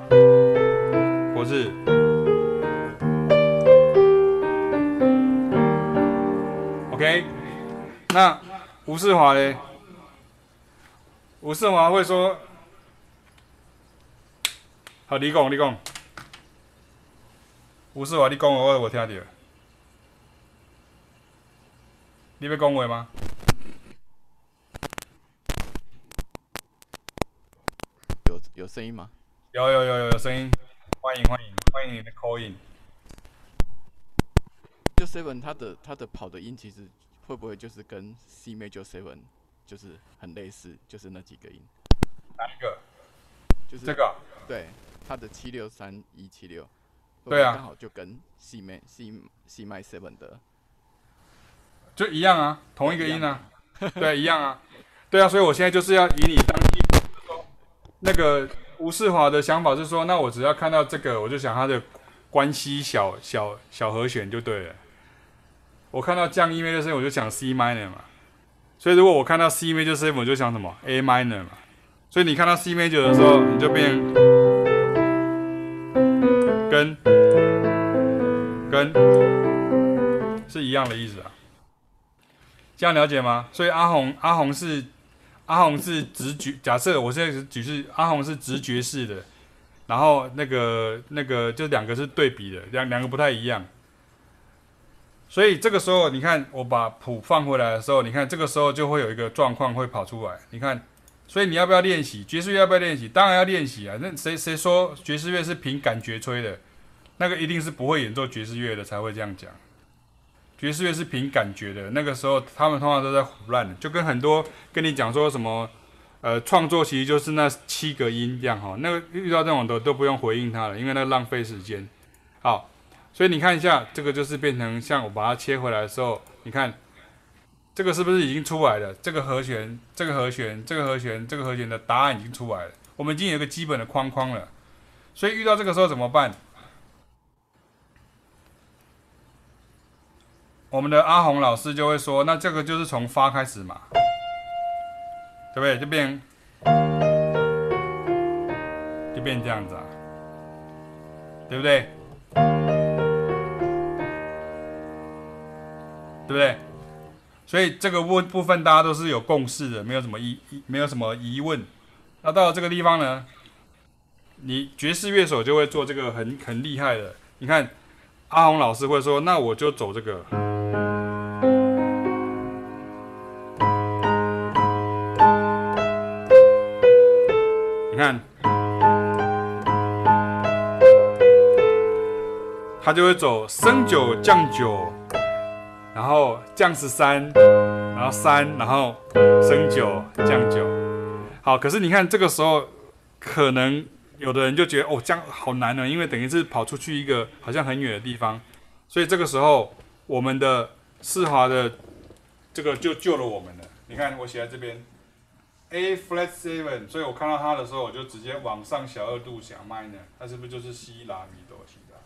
不是，OK，那吴世华呢？吴世华会说，好，你讲，你讲，吴世华，你讲我我听到。你要讲话吗？有有声音吗？有有有有有声音，欢迎欢迎欢迎你的 call in。就 seven，它的它的跑的音其实会不会就是跟 C major seven 就是很类似，就是那几个音？哪一个？就是这个。对，它的七六三一七六。对啊。刚好就跟 C major C C major seven 的。就一样啊，同一个音啊，对，一样啊，对啊，所以我现在就是要以你当地那个吴世华的想法是说，那我只要看到这个，我就想他的关系小小小和弦就对了。我看到降 E major 的时候，我就想 C minor 嘛。所以如果我看到 C major 我就想什么 A minor 嘛。所以你看到 C major 的时候，你就变跟跟是一样的意思啊。这样了解吗？所以阿红，阿红是阿红是直觉。假设我现在是举是阿红是直觉式的，然后那个那个就两个是对比的，两两个不太一样。所以这个时候，你看我把谱放回来的时候，你看这个时候就会有一个状况会跑出来。你看，所以你要不要练习爵士乐？要不要练习？当然要练习啊！那谁谁说爵士乐是凭感觉吹的？那个一定是不会演奏爵士乐的才会这样讲。爵士乐是凭感觉的，那个时候他们通常都在胡乱的，就跟很多跟你讲说什么，呃，创作其实就是那七个音这样哈。那个遇到这种的都不用回应他了，因为那浪费时间。好，所以你看一下，这个就是变成像我把它切回来的时候，你看这个是不是已经出来了？这个和弦，这个和弦，这个和弦，这个和弦的答案已经出来了。我们已经有一个基本的框框了。所以遇到这个时候怎么办？我们的阿红老师就会说：“那这个就是从发开始嘛，对不对？就变，就变这样子啊，对不对？对不对？所以这个部部分大家都是有共识的，没有什么疑，没有什么疑问。那到了这个地方呢，你爵士乐手就会做这个很很厉害的。你看，阿红老师会说：‘那我就走这个。’他就会走升九降九，然后降十三，然后三，然后升九降九。好，可是你看这个时候，可能有的人就觉得哦，这样好难呢，因为等于是跑出去一个好像很远的地方，所以这个时候我们的四华的这个就救了我们了。你看我写在这边。A flat seven，所以我看到它的时候，我就直接往上小二度想 minor，它是不是就是西拉米哆西拉？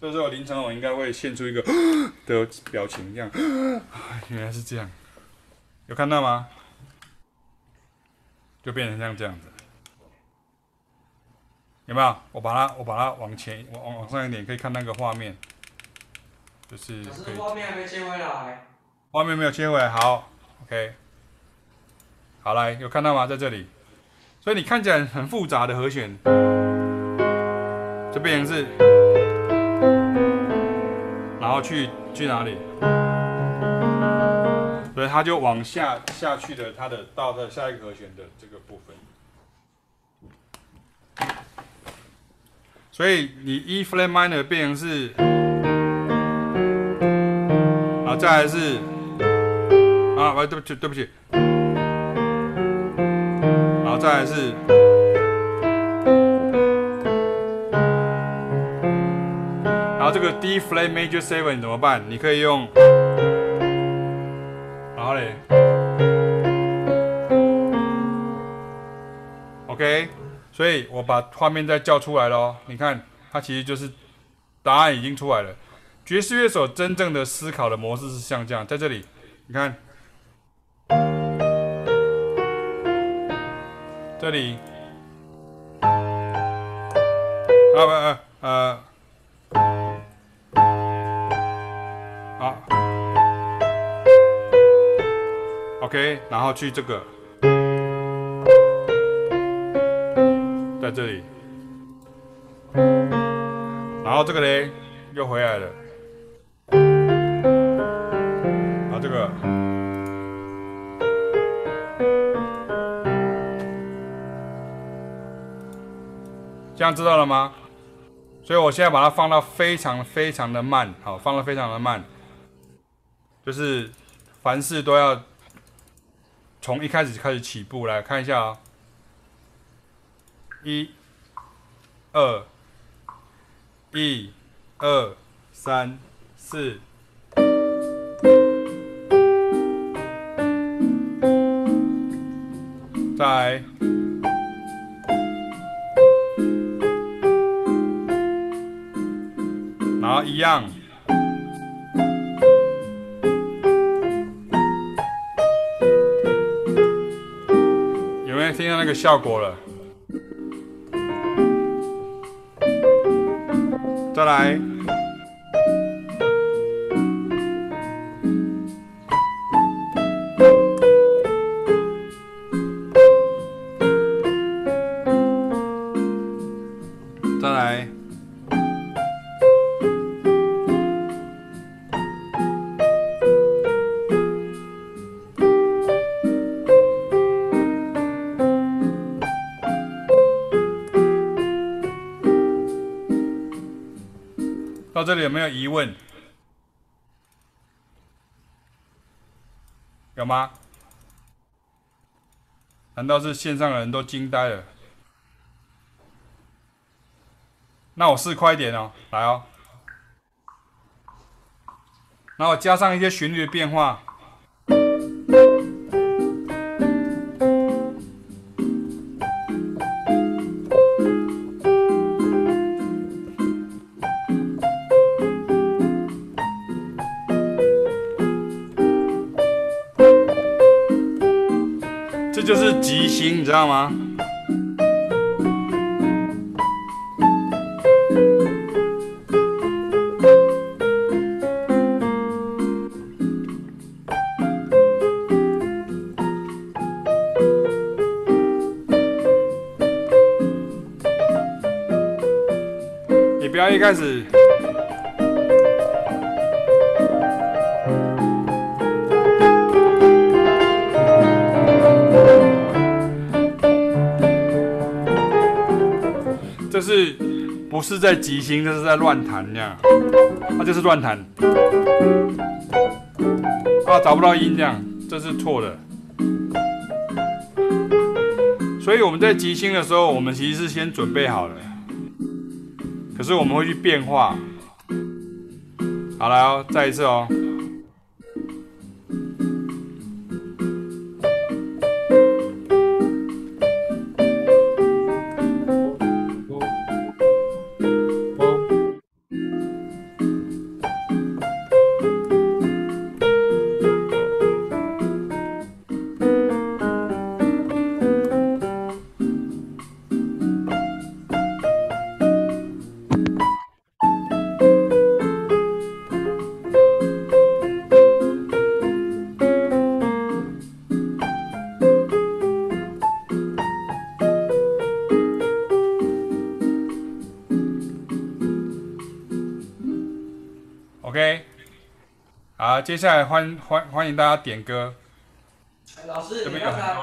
这时候林承宏应该会现出一个 的表情，这样，原来是这样，有看到吗？就变成像这样子，有没有？我把它，我把它往前，往往上一点，可以看那个画面，就是可以。画面还没切回来。画面没有切回来，好，OK，好来，有看到吗？在这里，所以你看起来很复杂的和弦，就变成是然后去去哪里？所以它就往下下去的，它的到的下一个和弦的这个部分。所以你 E flat minor 变成是，啊，再来是，啊，喂，对不起，对不起，然后再来是，后这个 D flat major seven 怎么办？你可以用，然后嘞，OK。所以我把画面再叫出来咯，你看，它其实就是答案已经出来了。爵士乐手真正的思考的模式是像这样，在这里，你看，这里，啊不呃呃，，OK，然后去这个。在这里，然后这个嘞又回来了，然后这个，这样知道了吗？所以我现在把它放到非常非常的慢，好，放到非常的慢，就是凡事都要从一开始开始起步，来看一下。啊。一、二、一、二、三、四，再来，然后一样，个效果了？再来，疑问？有吗？难道是线上的人都惊呆了？那我试快一点哦，来哦。那我加上一些旋律的变化。这就是即兴，你知道吗？你不要一开始。在即兴？这是在乱弹，这样，它就是乱弹。啊，找不到音，这样，这是错的。所以我们在即兴的时候，我们其实是先准备好了，可是我们会去变化。好，了哦，再一次哦。接下来欢欢欢迎大家点歌。欸、老师，你刚才，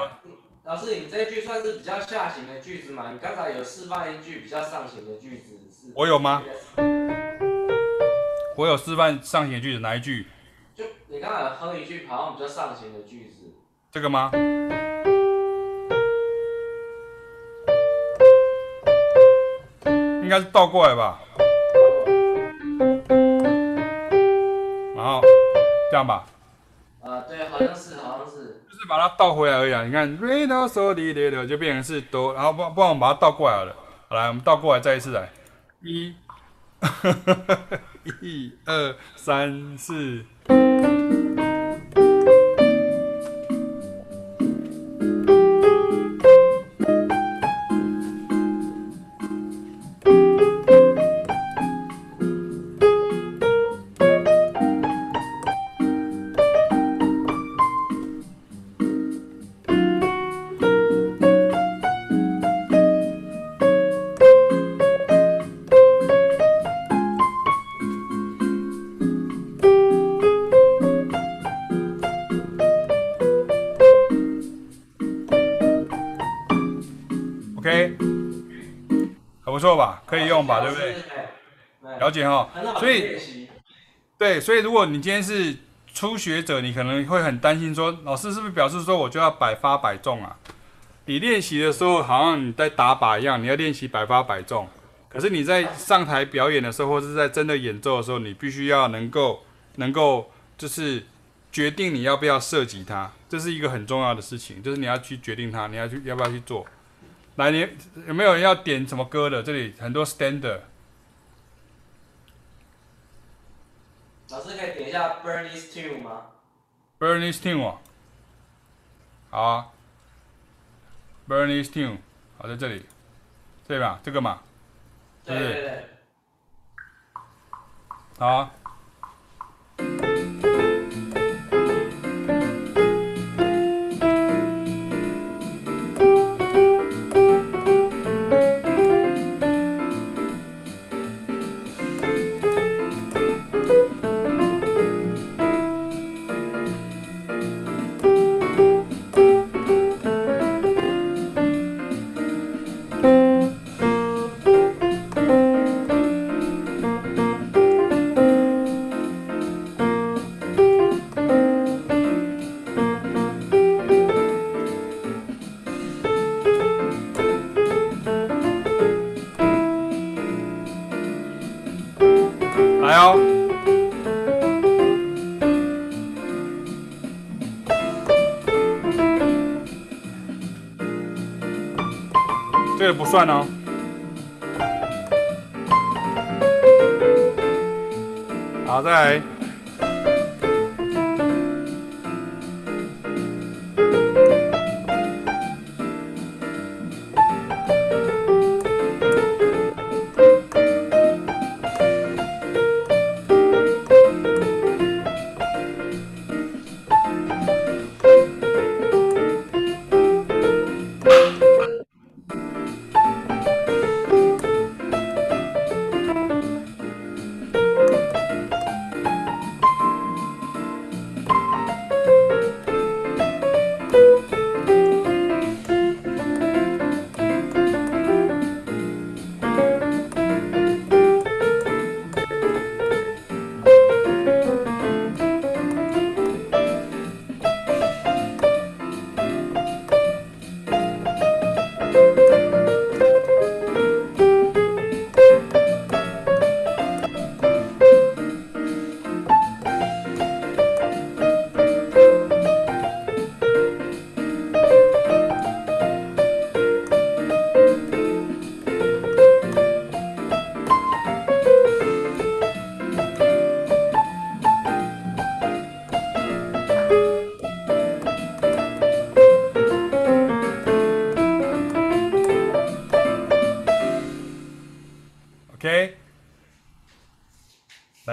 老师，你这句算是比较下行的句子吗？你刚才有示范一句比较上行的句子是？我有吗？我有示范上行的句子，哪一句？就你刚才哼一句好像比较上行的句子。这个吗？应该是倒过来吧。这样吧。啊，对，好像是，好像是。就是把它倒回来而已啊！你看，re do so di di do 就变成是哆，然后不不然我们把它倒过来好了。好来，我们倒过来再一次来，一，一二三四。所以，对，所以如果你今天是初学者，你可能会很担心说，老师是不是表示说我就要百发百中啊？你练习的时候好像你在打靶一样，你要练习百发百中。可是你在上台表演的时候，或是在真的演奏的时候，你必须要能够能够就是决定你要不要涉及它，这是一个很重要的事情，就是你要去决定它，你要去要不要去做。来，你有没有人要点什么歌的？这里很多 standard。老师可以点一下 Bernie's Tune 吗？Bernie's Tune 哦，好啊，Bernie's Tune，好，在这里，对吧？这个嘛，对对对，好啊。这个不算呢，好再来。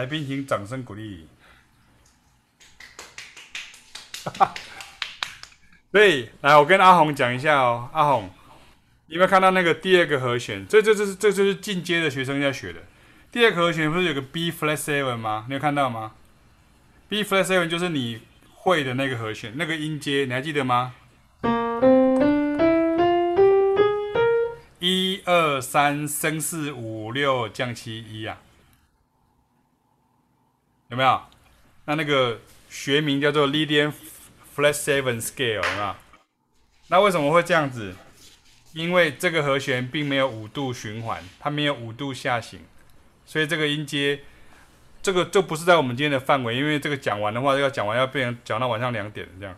来宾，请掌声鼓励。哈 哈对，来，我跟阿红讲一下哦。阿红，你有没有看到那个第二个和弦？这、这、这是、这就是进阶的学生要学的。第二个和弦不是有个 B flat seven 吗？你有看到吗？B flat seven 就是你会的那个和弦，那个音阶，你还记得吗？一二三升四五六降七一啊，有没有？那那个学名叫做 Lydian flat seven scale 有没有？那为什么会这样子？因为这个和弦并没有五度循环，它没有五度下行，所以这个音阶，这个就不是在我们今天的范围。因为这个讲完的话，要讲完要变成讲到晚上两点这样。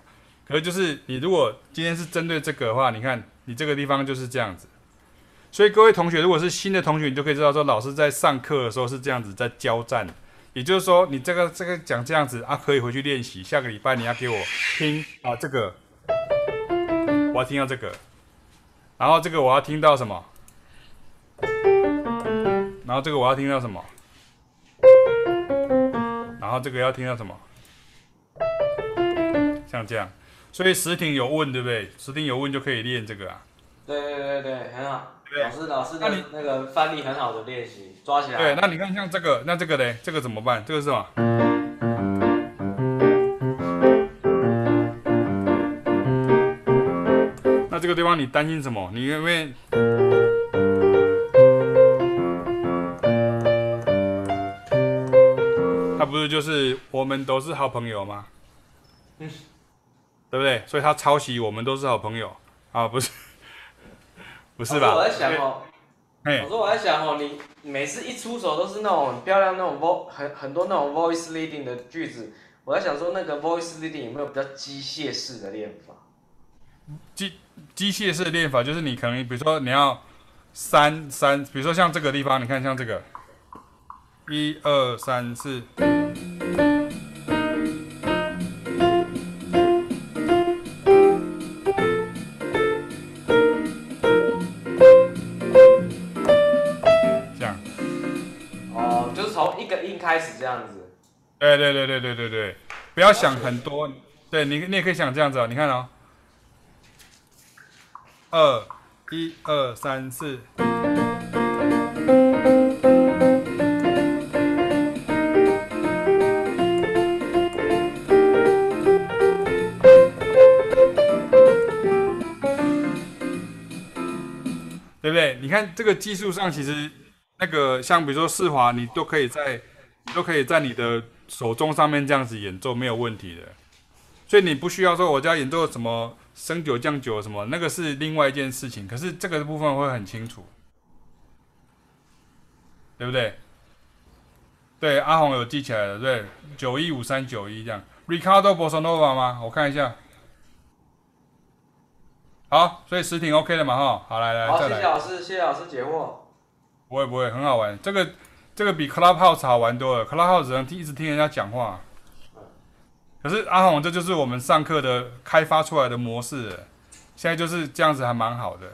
可是就是你如果今天是针对这个的话，你看你这个地方就是这样子。所以各位同学，如果是新的同学，你就可以知道说，老师在上课的时候是这样子在交战。也就是说，你这个这个讲这样子啊，可以回去练习。下个礼拜你要给我听啊，这个我要听到这个。然后这个我要听到什么？然后这个我要听到什么？然后这个要听到什么？像这样，所以时听有问，对不对？时听有问就可以练这个啊。对对对对，很好。对老师老师的那个翻译很好的练习，抓起来。对，那你看像这个，那这个呢？这个怎么办？这个是什么？那这个地方你担心什么？你因为他不是就是我们都是好朋友吗？嗯，对不对？所以他抄袭我们都是好朋友啊，不是？不是吧？我在想哦，我说我在想哦，你每次一出手都是那种很漂亮那种 vo 很很多那种 voice leading 的句子，我在想说那个 voice leading 有没有比较机械式的练法？机机械式的练法就是你可能比如说你要三三，比如说像这个地方，你看像这个一二三四，对对对对对对对，不要想很多，对你你也可以想这样子哦，你看哦。二，一二三四，对不对？你看这个技术上，其实那个像比如说四滑，你都可以在，你都可以在你的手中上面这样子演奏，没有问题的。所以你不需要说我就要演奏什么。升九降九什么，那个是另外一件事情。可是这个部分会很清楚，对不对？对，阿红有记起来了，对，九一五三九一这样。Ricardo Bossa Nova 吗？我看一下。好，所以实挺 OK 的嘛，哈。好，来来，好再来。谢谢老师，谢谢老师解惑。不会不会，很好玩。这个这个比 Clubhouse 好玩多了。Clubhouse 只能听一直听人家讲话。可是阿红，这就是我们上课的开发出来的模式，现在就是这样子，还蛮好的。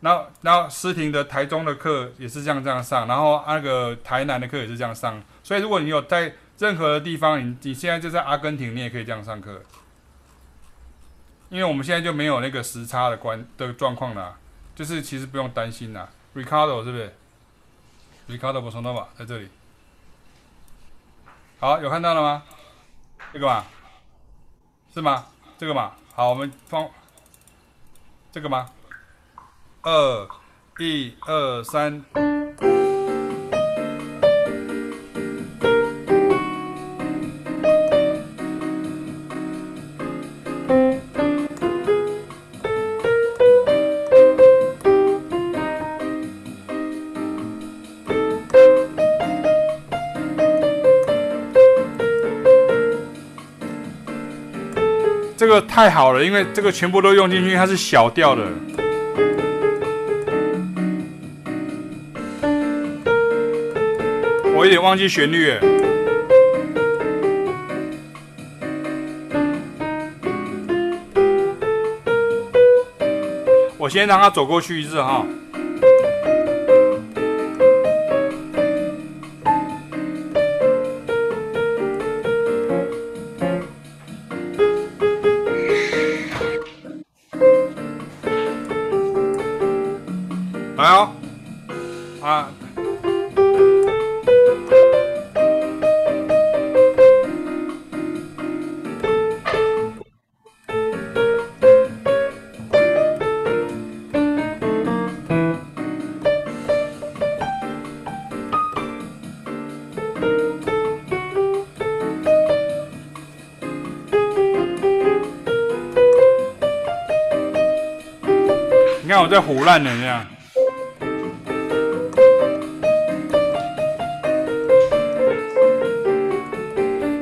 然后，然后诗婷的台中的课也是这样这样上，然后那个台南的课也是这样上。所以，如果你有在任何的地方，你你现在就在阿根廷，你也可以这样上课，因为我们现在就没有那个时差的关的状况了，就是其实不用担心啦。Ricardo 是不是？Ricardo Bosanova 在这里。好，有看到了吗？这个吗？是吗？这个吗？好，我们放这个吗？二，一，二，三。太好了，因为这个全部都用进去，它是小调的。我有点忘记旋律了。我先让他走过去一次哈。看我在胡乱的这样。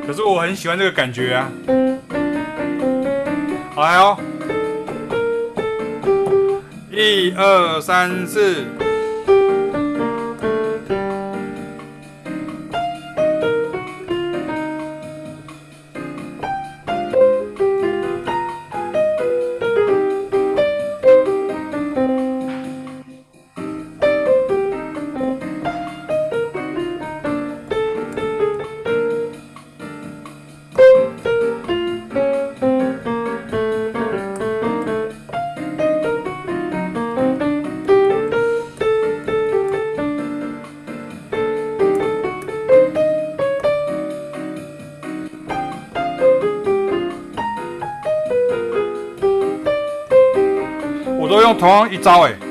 可是我很喜欢这个感觉啊！好来哦，一二三四。招哎。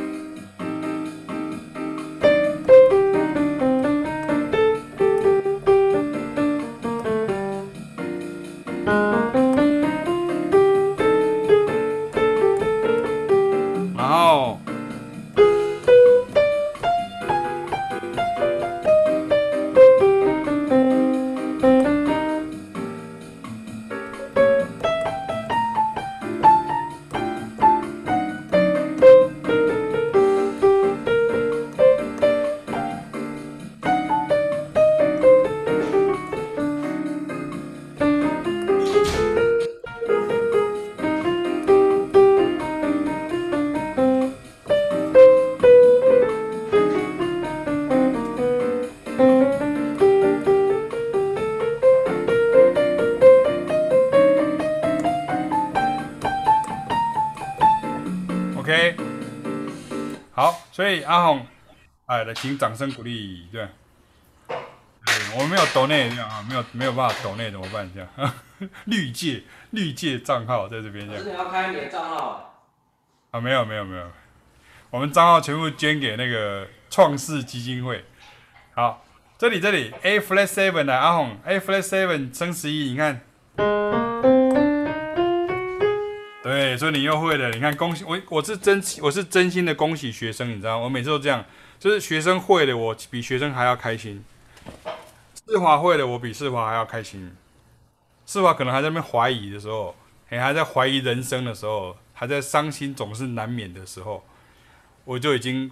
阿红，哎，来，请掌声鼓励。对，对，我们没有抖内这样啊，没有没有办法抖内怎么办？这样，绿界绿界账号在这边这样。你要开你的账号啊？没有没有没有，我们账号全部捐给那个创世基金会。好，这里这里 A flat seven 来，阿红 A flat seven 升十一，你看。对，所以你又会了。你看，恭喜我，我是真，我是真心的恭喜学生，你知道吗？我每次都这样，就是学生会的，我比学生还要开心。世华会的，我比世华还要开心。世华可能还在那边怀疑的时候，还还在怀疑人生的时候，还在伤心总是难免的时候，我就已经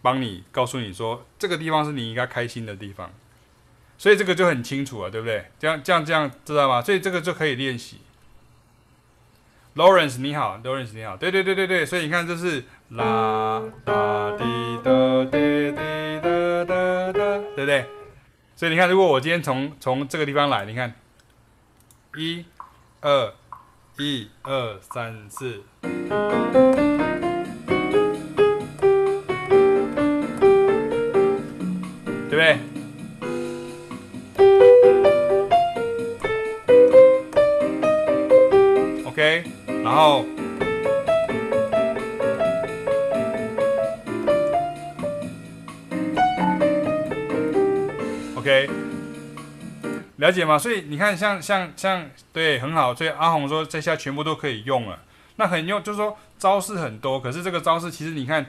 帮你告诉你说，这个地方是你应该开心的地方。所以这个就很清楚了，对不对？这样这样这样，知道吗？所以这个就可以练习。Lawrence 你好，Lawrence 你好，对对对对对，所以你看这是啦啦滴哒滴滴哒哒哒，对不对？所以你看，如果我今天从从这个地方来，你看，一、二、一、二、三、四，后，OK，了解吗？所以你看像，像像，对，很好。所以阿红说，这下全部都可以用了。那很用，就是说招式很多，可是这个招式其实你看，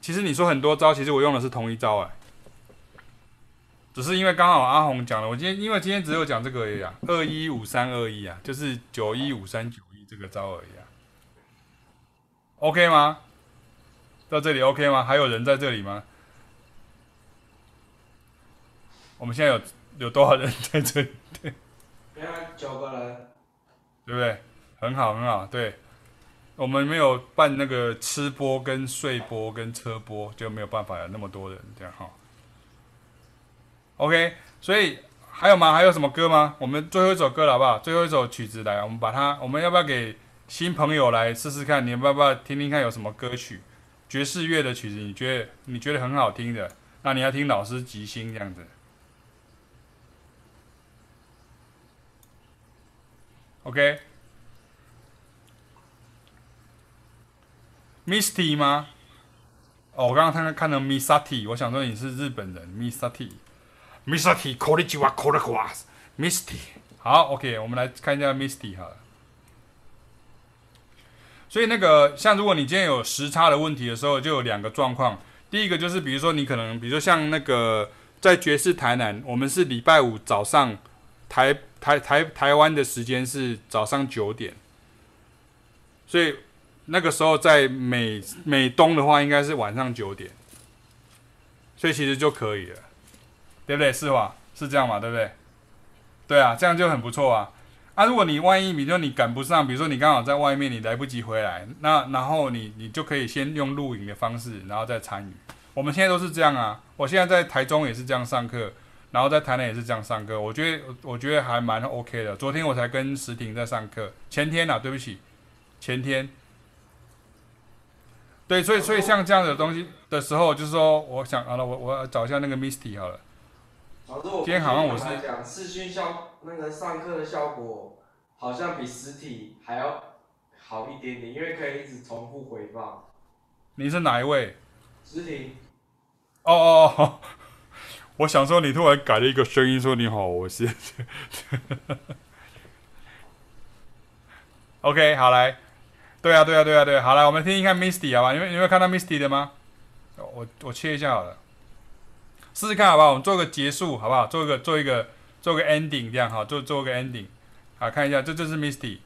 其实你说很多招，其实我用的是同一招啊。只是因为刚好阿红讲了，我今天因为今天只有讲这个而已啊，二一五三二一啊，就是九一五三九一。这个招而已，OK 吗？到这里 OK 吗？还有人在这里吗？我们现在有有多少人在这里？对，九个人，对不对？很好很好，对，我们没有办那个吃播跟睡播跟车播，就没有办法有那么多人这样哈。OK，所以。还有吗？还有什么歌吗？我们最后一首歌了，好不好？最后一首曲子来，我们把它，我们要不要给新朋友来试试看？你要不要听听看有什么歌曲？爵士乐的曲子，你觉得你觉得很好听的？那你要听老师即兴这样子。OK？Misty 吗？哦，我刚刚看看到 Misty，我想说你是日本人，Misty。Misty Konnichiwa Konnichiwa Misty 好，OK，我们来看一下 Misty 哈。所以那个像如果你今天有时差的问题的时候，就有两个状况。第一个就是比如说你可能，比如说像那个在爵士台南，我们是礼拜五早上台台台台湾的时间是早上九点，所以那个时候在美美东的话应该是晚上九点，所以其实就可以了，对不对？是吧？是这样嘛？对不对？对啊，这样就很不错啊。啊，如果你万一，比如说你赶不上，比如说你刚好在外面，你来不及回来，那然后你你就可以先用录影的方式，然后再参与。我们现在都是这样啊，我现在在台中也是这样上课，然后在台南也是这样上课。我觉得我觉得还蛮 OK 的。昨天我才跟石婷在上课，前天啊，对不起，前天。对，所以所以像这样的东西的时候，就是说，我想好了，我我要找一下那个 Misty 好了。今天好像我是讲视讯效那个上课的效果，好像比实体还要好一点点，因为可以一直重复回放。你是哪一位？实体。哦哦哦，我想说你突然改了一个声音，说你好，我是。OK，好来，对啊对啊对啊对啊，好来，我们听听看 Misty 好吧？你们你们看到 Misty 的吗？我我切一下好了。试试看好不好？我们做个结束好不好？做一个做一个做个 ending 这样哈，做做个 ending，好，看一下，这就是 Misty。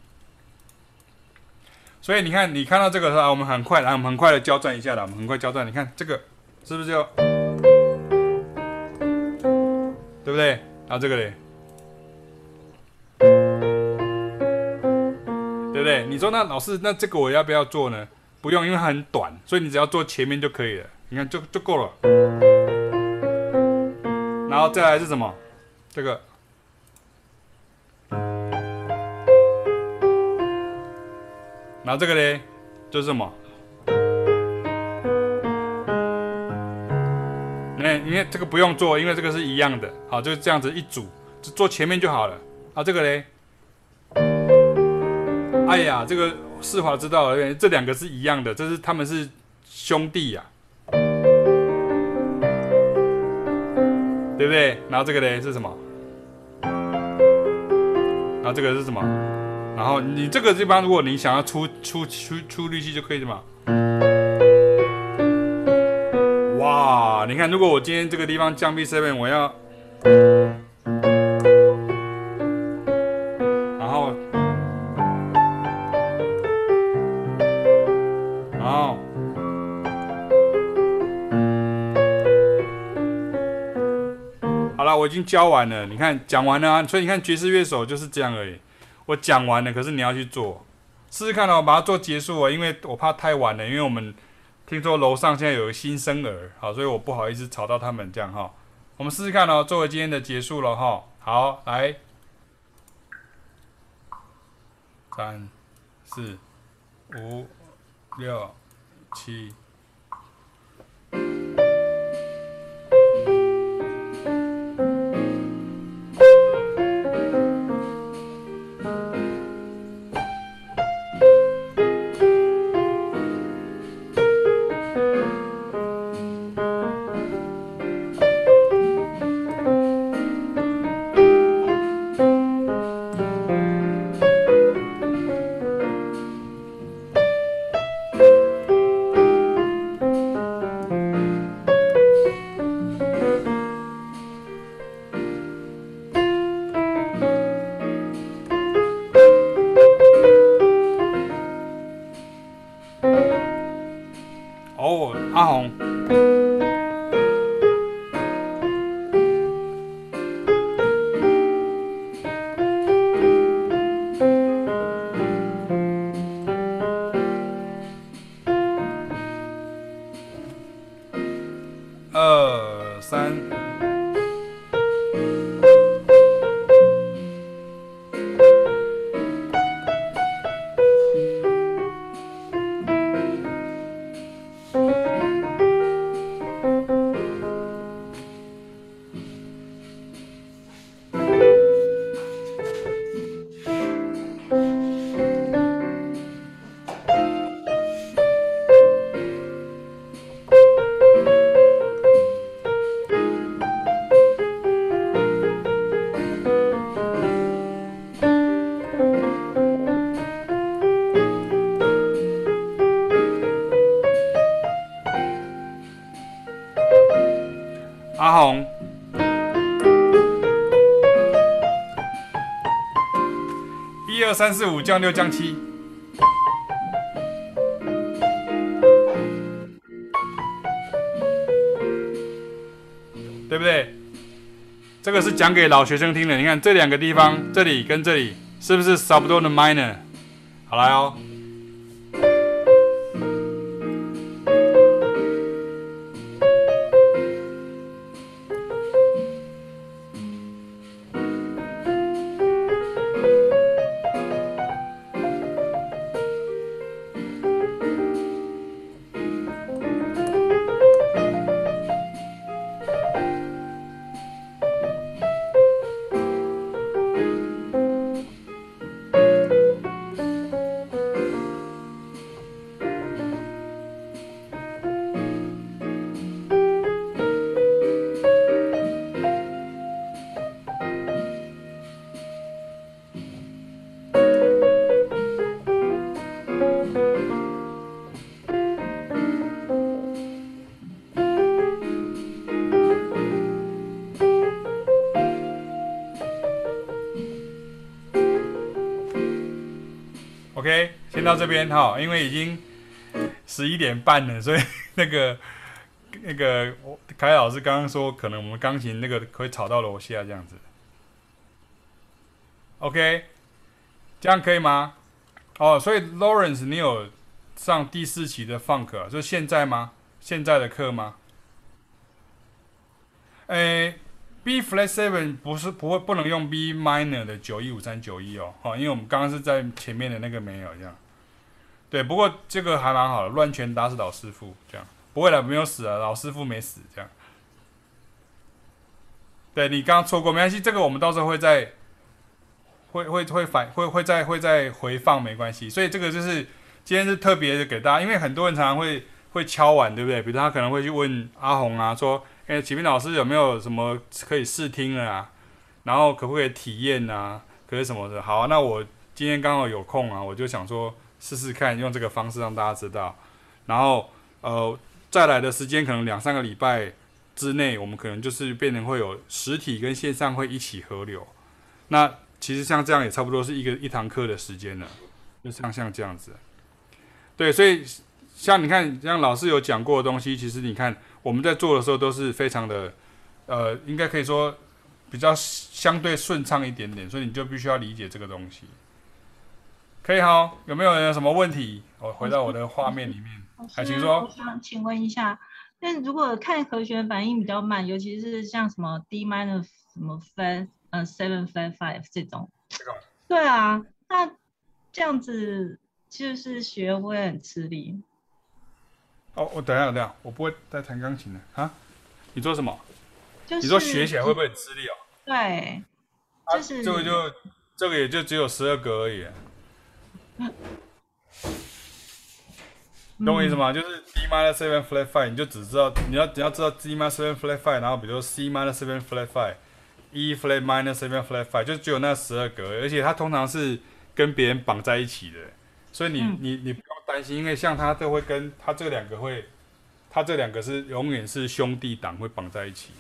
所以你看，你看到这个的话，我们很快，来，我们很快的交战一下了，我们很快交战。你看这个是不是就，对不对？然后这个嘞，对不对？你说那老师，那这个我要不要做呢？不用，因为它很短，所以你只要做前面就可以了。你看就就够了。然后再来是什么？这个，然后这个嘞，就是什么？你看，因为这个不用做，因为这个是一样的。好，就这样子一组，就做前面就好了。啊，这个嘞？哎呀，这个世华知道了，这两个是一样的，这是他们是兄弟呀、对不对？然后这个嘞是什么？然后这个是什么？然后你这个地方，如果你想要出出出出力气就可以的嘛。哇，你看，如果我今天这个地方降 B7，我要。然后，然后，好了我已经教完了，你看讲完了啊，所以你看爵士乐手就是这样而已。我讲完了，可是你要去做，试试看哦，把它做结束哦，因为我怕太晚了，因为我们听说楼上现在有个新生儿，好，所以我不好意思吵到他们这样哈。我们试试看哦，作为今天的结束了哈。好，来，三、四、五、六、七。三四五降六降七，对不对？这个是讲给老学生听的。你看这两个地方，这里跟这里是不是 subordinate minor？好来哦。这边哈，因为已经十一点半了，所以 那个那个凯老师刚刚说，可能我们钢琴那个会吵到楼下这样子。OK，这样可以吗？哦，所以 Lawrence，你有上第四期的 Funk？就现在吗？现在的课吗？诶。B flat seven 不是不会不能用 B minor 的九一五三九一哦，好，因为我们刚刚是在前面的那个没有这样，对，不过这个还蛮好的，乱拳打死老师傅这样，不会了，没有死啊，老师傅没死这样，对你刚刚错过没关系，这个我们到时候会再会会会反会会再会再回放没关系，所以这个就是今天是特别的给大家，因为很多人常常会会敲碗，对不对？比如他可能会去问阿红啊说。哎，启明老师有没有什么可以试听的啊？然后可不可以体验啊？可是什么的？好，那我今天刚好有空啊，我就想说试试看，用这个方式让大家知道。然后呃，再来的时间可能两三个礼拜之内，我们可能就是变成会有实体跟线上会一起合流。那其实像这样也差不多是一个一堂课的时间了，就像像这样子。对，所以像你看，像老师有讲过的东西，其实你看。我们在做的时候都是非常的，呃，应该可以说比较相对顺畅一点点，所以你就必须要理解这个东西。可以哈，有没有人有什么问题？我回到我的画面里面，还请说。我想请问一下，那如果看和弦反应比较慢，尤其是像什么 D minor 什么 five 呃 seven flat five 这种，这个，对啊，那这样子就是学会很吃力。哦，我等一下，等一下，我不会再弹钢琴了啊！你做什么？就是、你说学起来会不会很吃力哦？对，就是、啊、这个就这个也就只有十二格而已，嗯、懂我意思吗？就是 D minor seven flat five，你就只知道你要你要知道 D minor seven flat five，然后比如说 C minor seven flat five，E flat minor seven flat five，就只有那十二格，而且它通常是跟别人绑在一起的，所以你、嗯、你你。担心，因为像它都会跟它这两个会，它这两个是永远是兄弟档会绑在一起，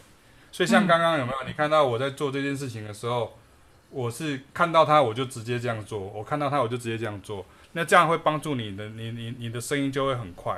所以像刚刚有没有你看到我在做这件事情的时候，我是看到他我就直接这样做，我看到他我就直接这样做，那这样会帮助你的，你你你的声音就会很快，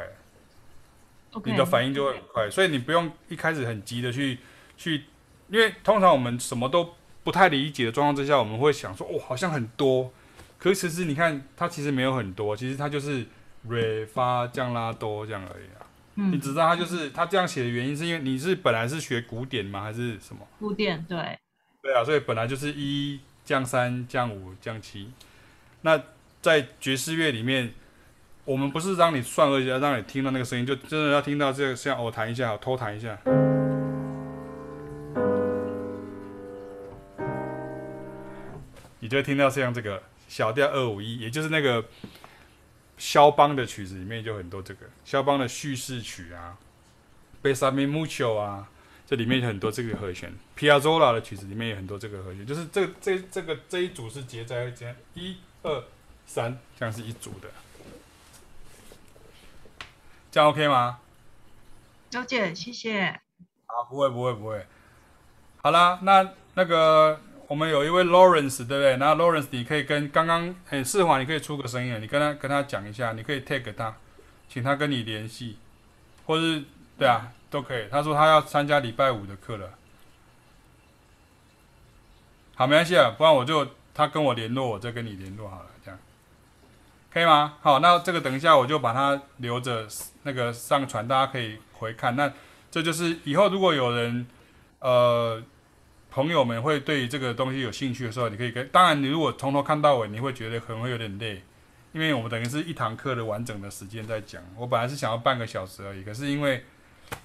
你的反应就会很快，所以你不用一开始很急的去去，因为通常我们什么都不太理解的状况之下，我们会想说哦好像很多，可是其实你看它其实没有很多，其实它就是。瑞发降拉多这样而已啊，嗯、你只知道它就是它这样写的原因，是因为你是本来是学古典吗？还是什么？古典，对。对啊，所以本来就是一降三降五降七。那在爵士乐里面，我们不是让你算而已，要让你听到那个声音，就真的要听到这个，像我弹一下，我偷弹一下，你就听到像这个小调二五一，也就是那个。肖邦的曲子里面就很多这个肖邦的叙事曲啊，Bésame mucho 啊，这里面有很多这个和弦。Piazzolla 的曲子里面有很多这个和弦，就是这这这个这一组是结在这样，一二三，这样是一组的，这样 OK 吗？了解，谢谢。啊，不会不会不会。好啦，那那个我们有一位 Lawrence，对不对？那 Lawrence 你可以跟刚刚哎世华，你可以出个声音，你跟他跟他讲一下，你可以 tag 他，请他跟你联系，或是对啊都可以。他说他要参加礼拜五的课了。好，没关系啊，不然我就他跟我联络，我再跟你联络好了，这样可以吗？好，那这个等一下我就把它留着，那个上传，大家可以回看。那这就是以后如果有人呃。朋友们会对这个东西有兴趣的时候，你可以跟。当然，你如果从头看到尾，你会觉得可能会有点累，因为我们等于是一堂课的完整的时间在讲。我本来是想要半个小时而已，可是因为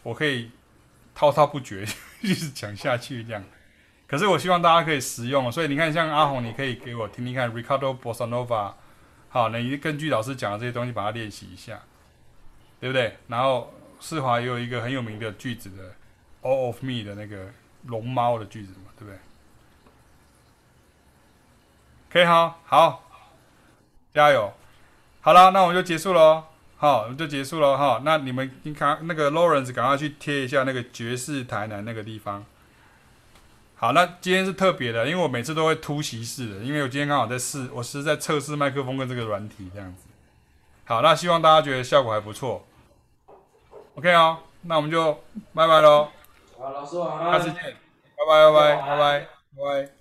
我可以滔滔不绝 一直讲下去这样。可是我希望大家可以实用，所以你看，像阿红，你可以给我听听看 Ricardo Bossa Nova，好，那你根据老师讲的这些东西把它练习一下，对不对？然后世华也有一个很有名的句子的 All of Me 的那个。龙猫的句子嘛，对不对？可以哈，好，加油！好了，那我们就结束喽。好，我们就结束了哈。那你们你看那个 Lawrence，赶快去贴一下那个爵士台南那个地方。好，那今天是特别的，因为我每次都会突袭式的，因为我今天刚好在试，我是在测试麦克风跟这个软体这样子。好，那希望大家觉得效果还不错。OK 哦，那我们就拜拜喽。好，老师晚安。下次见，拜拜拜拜拜拜拜拜。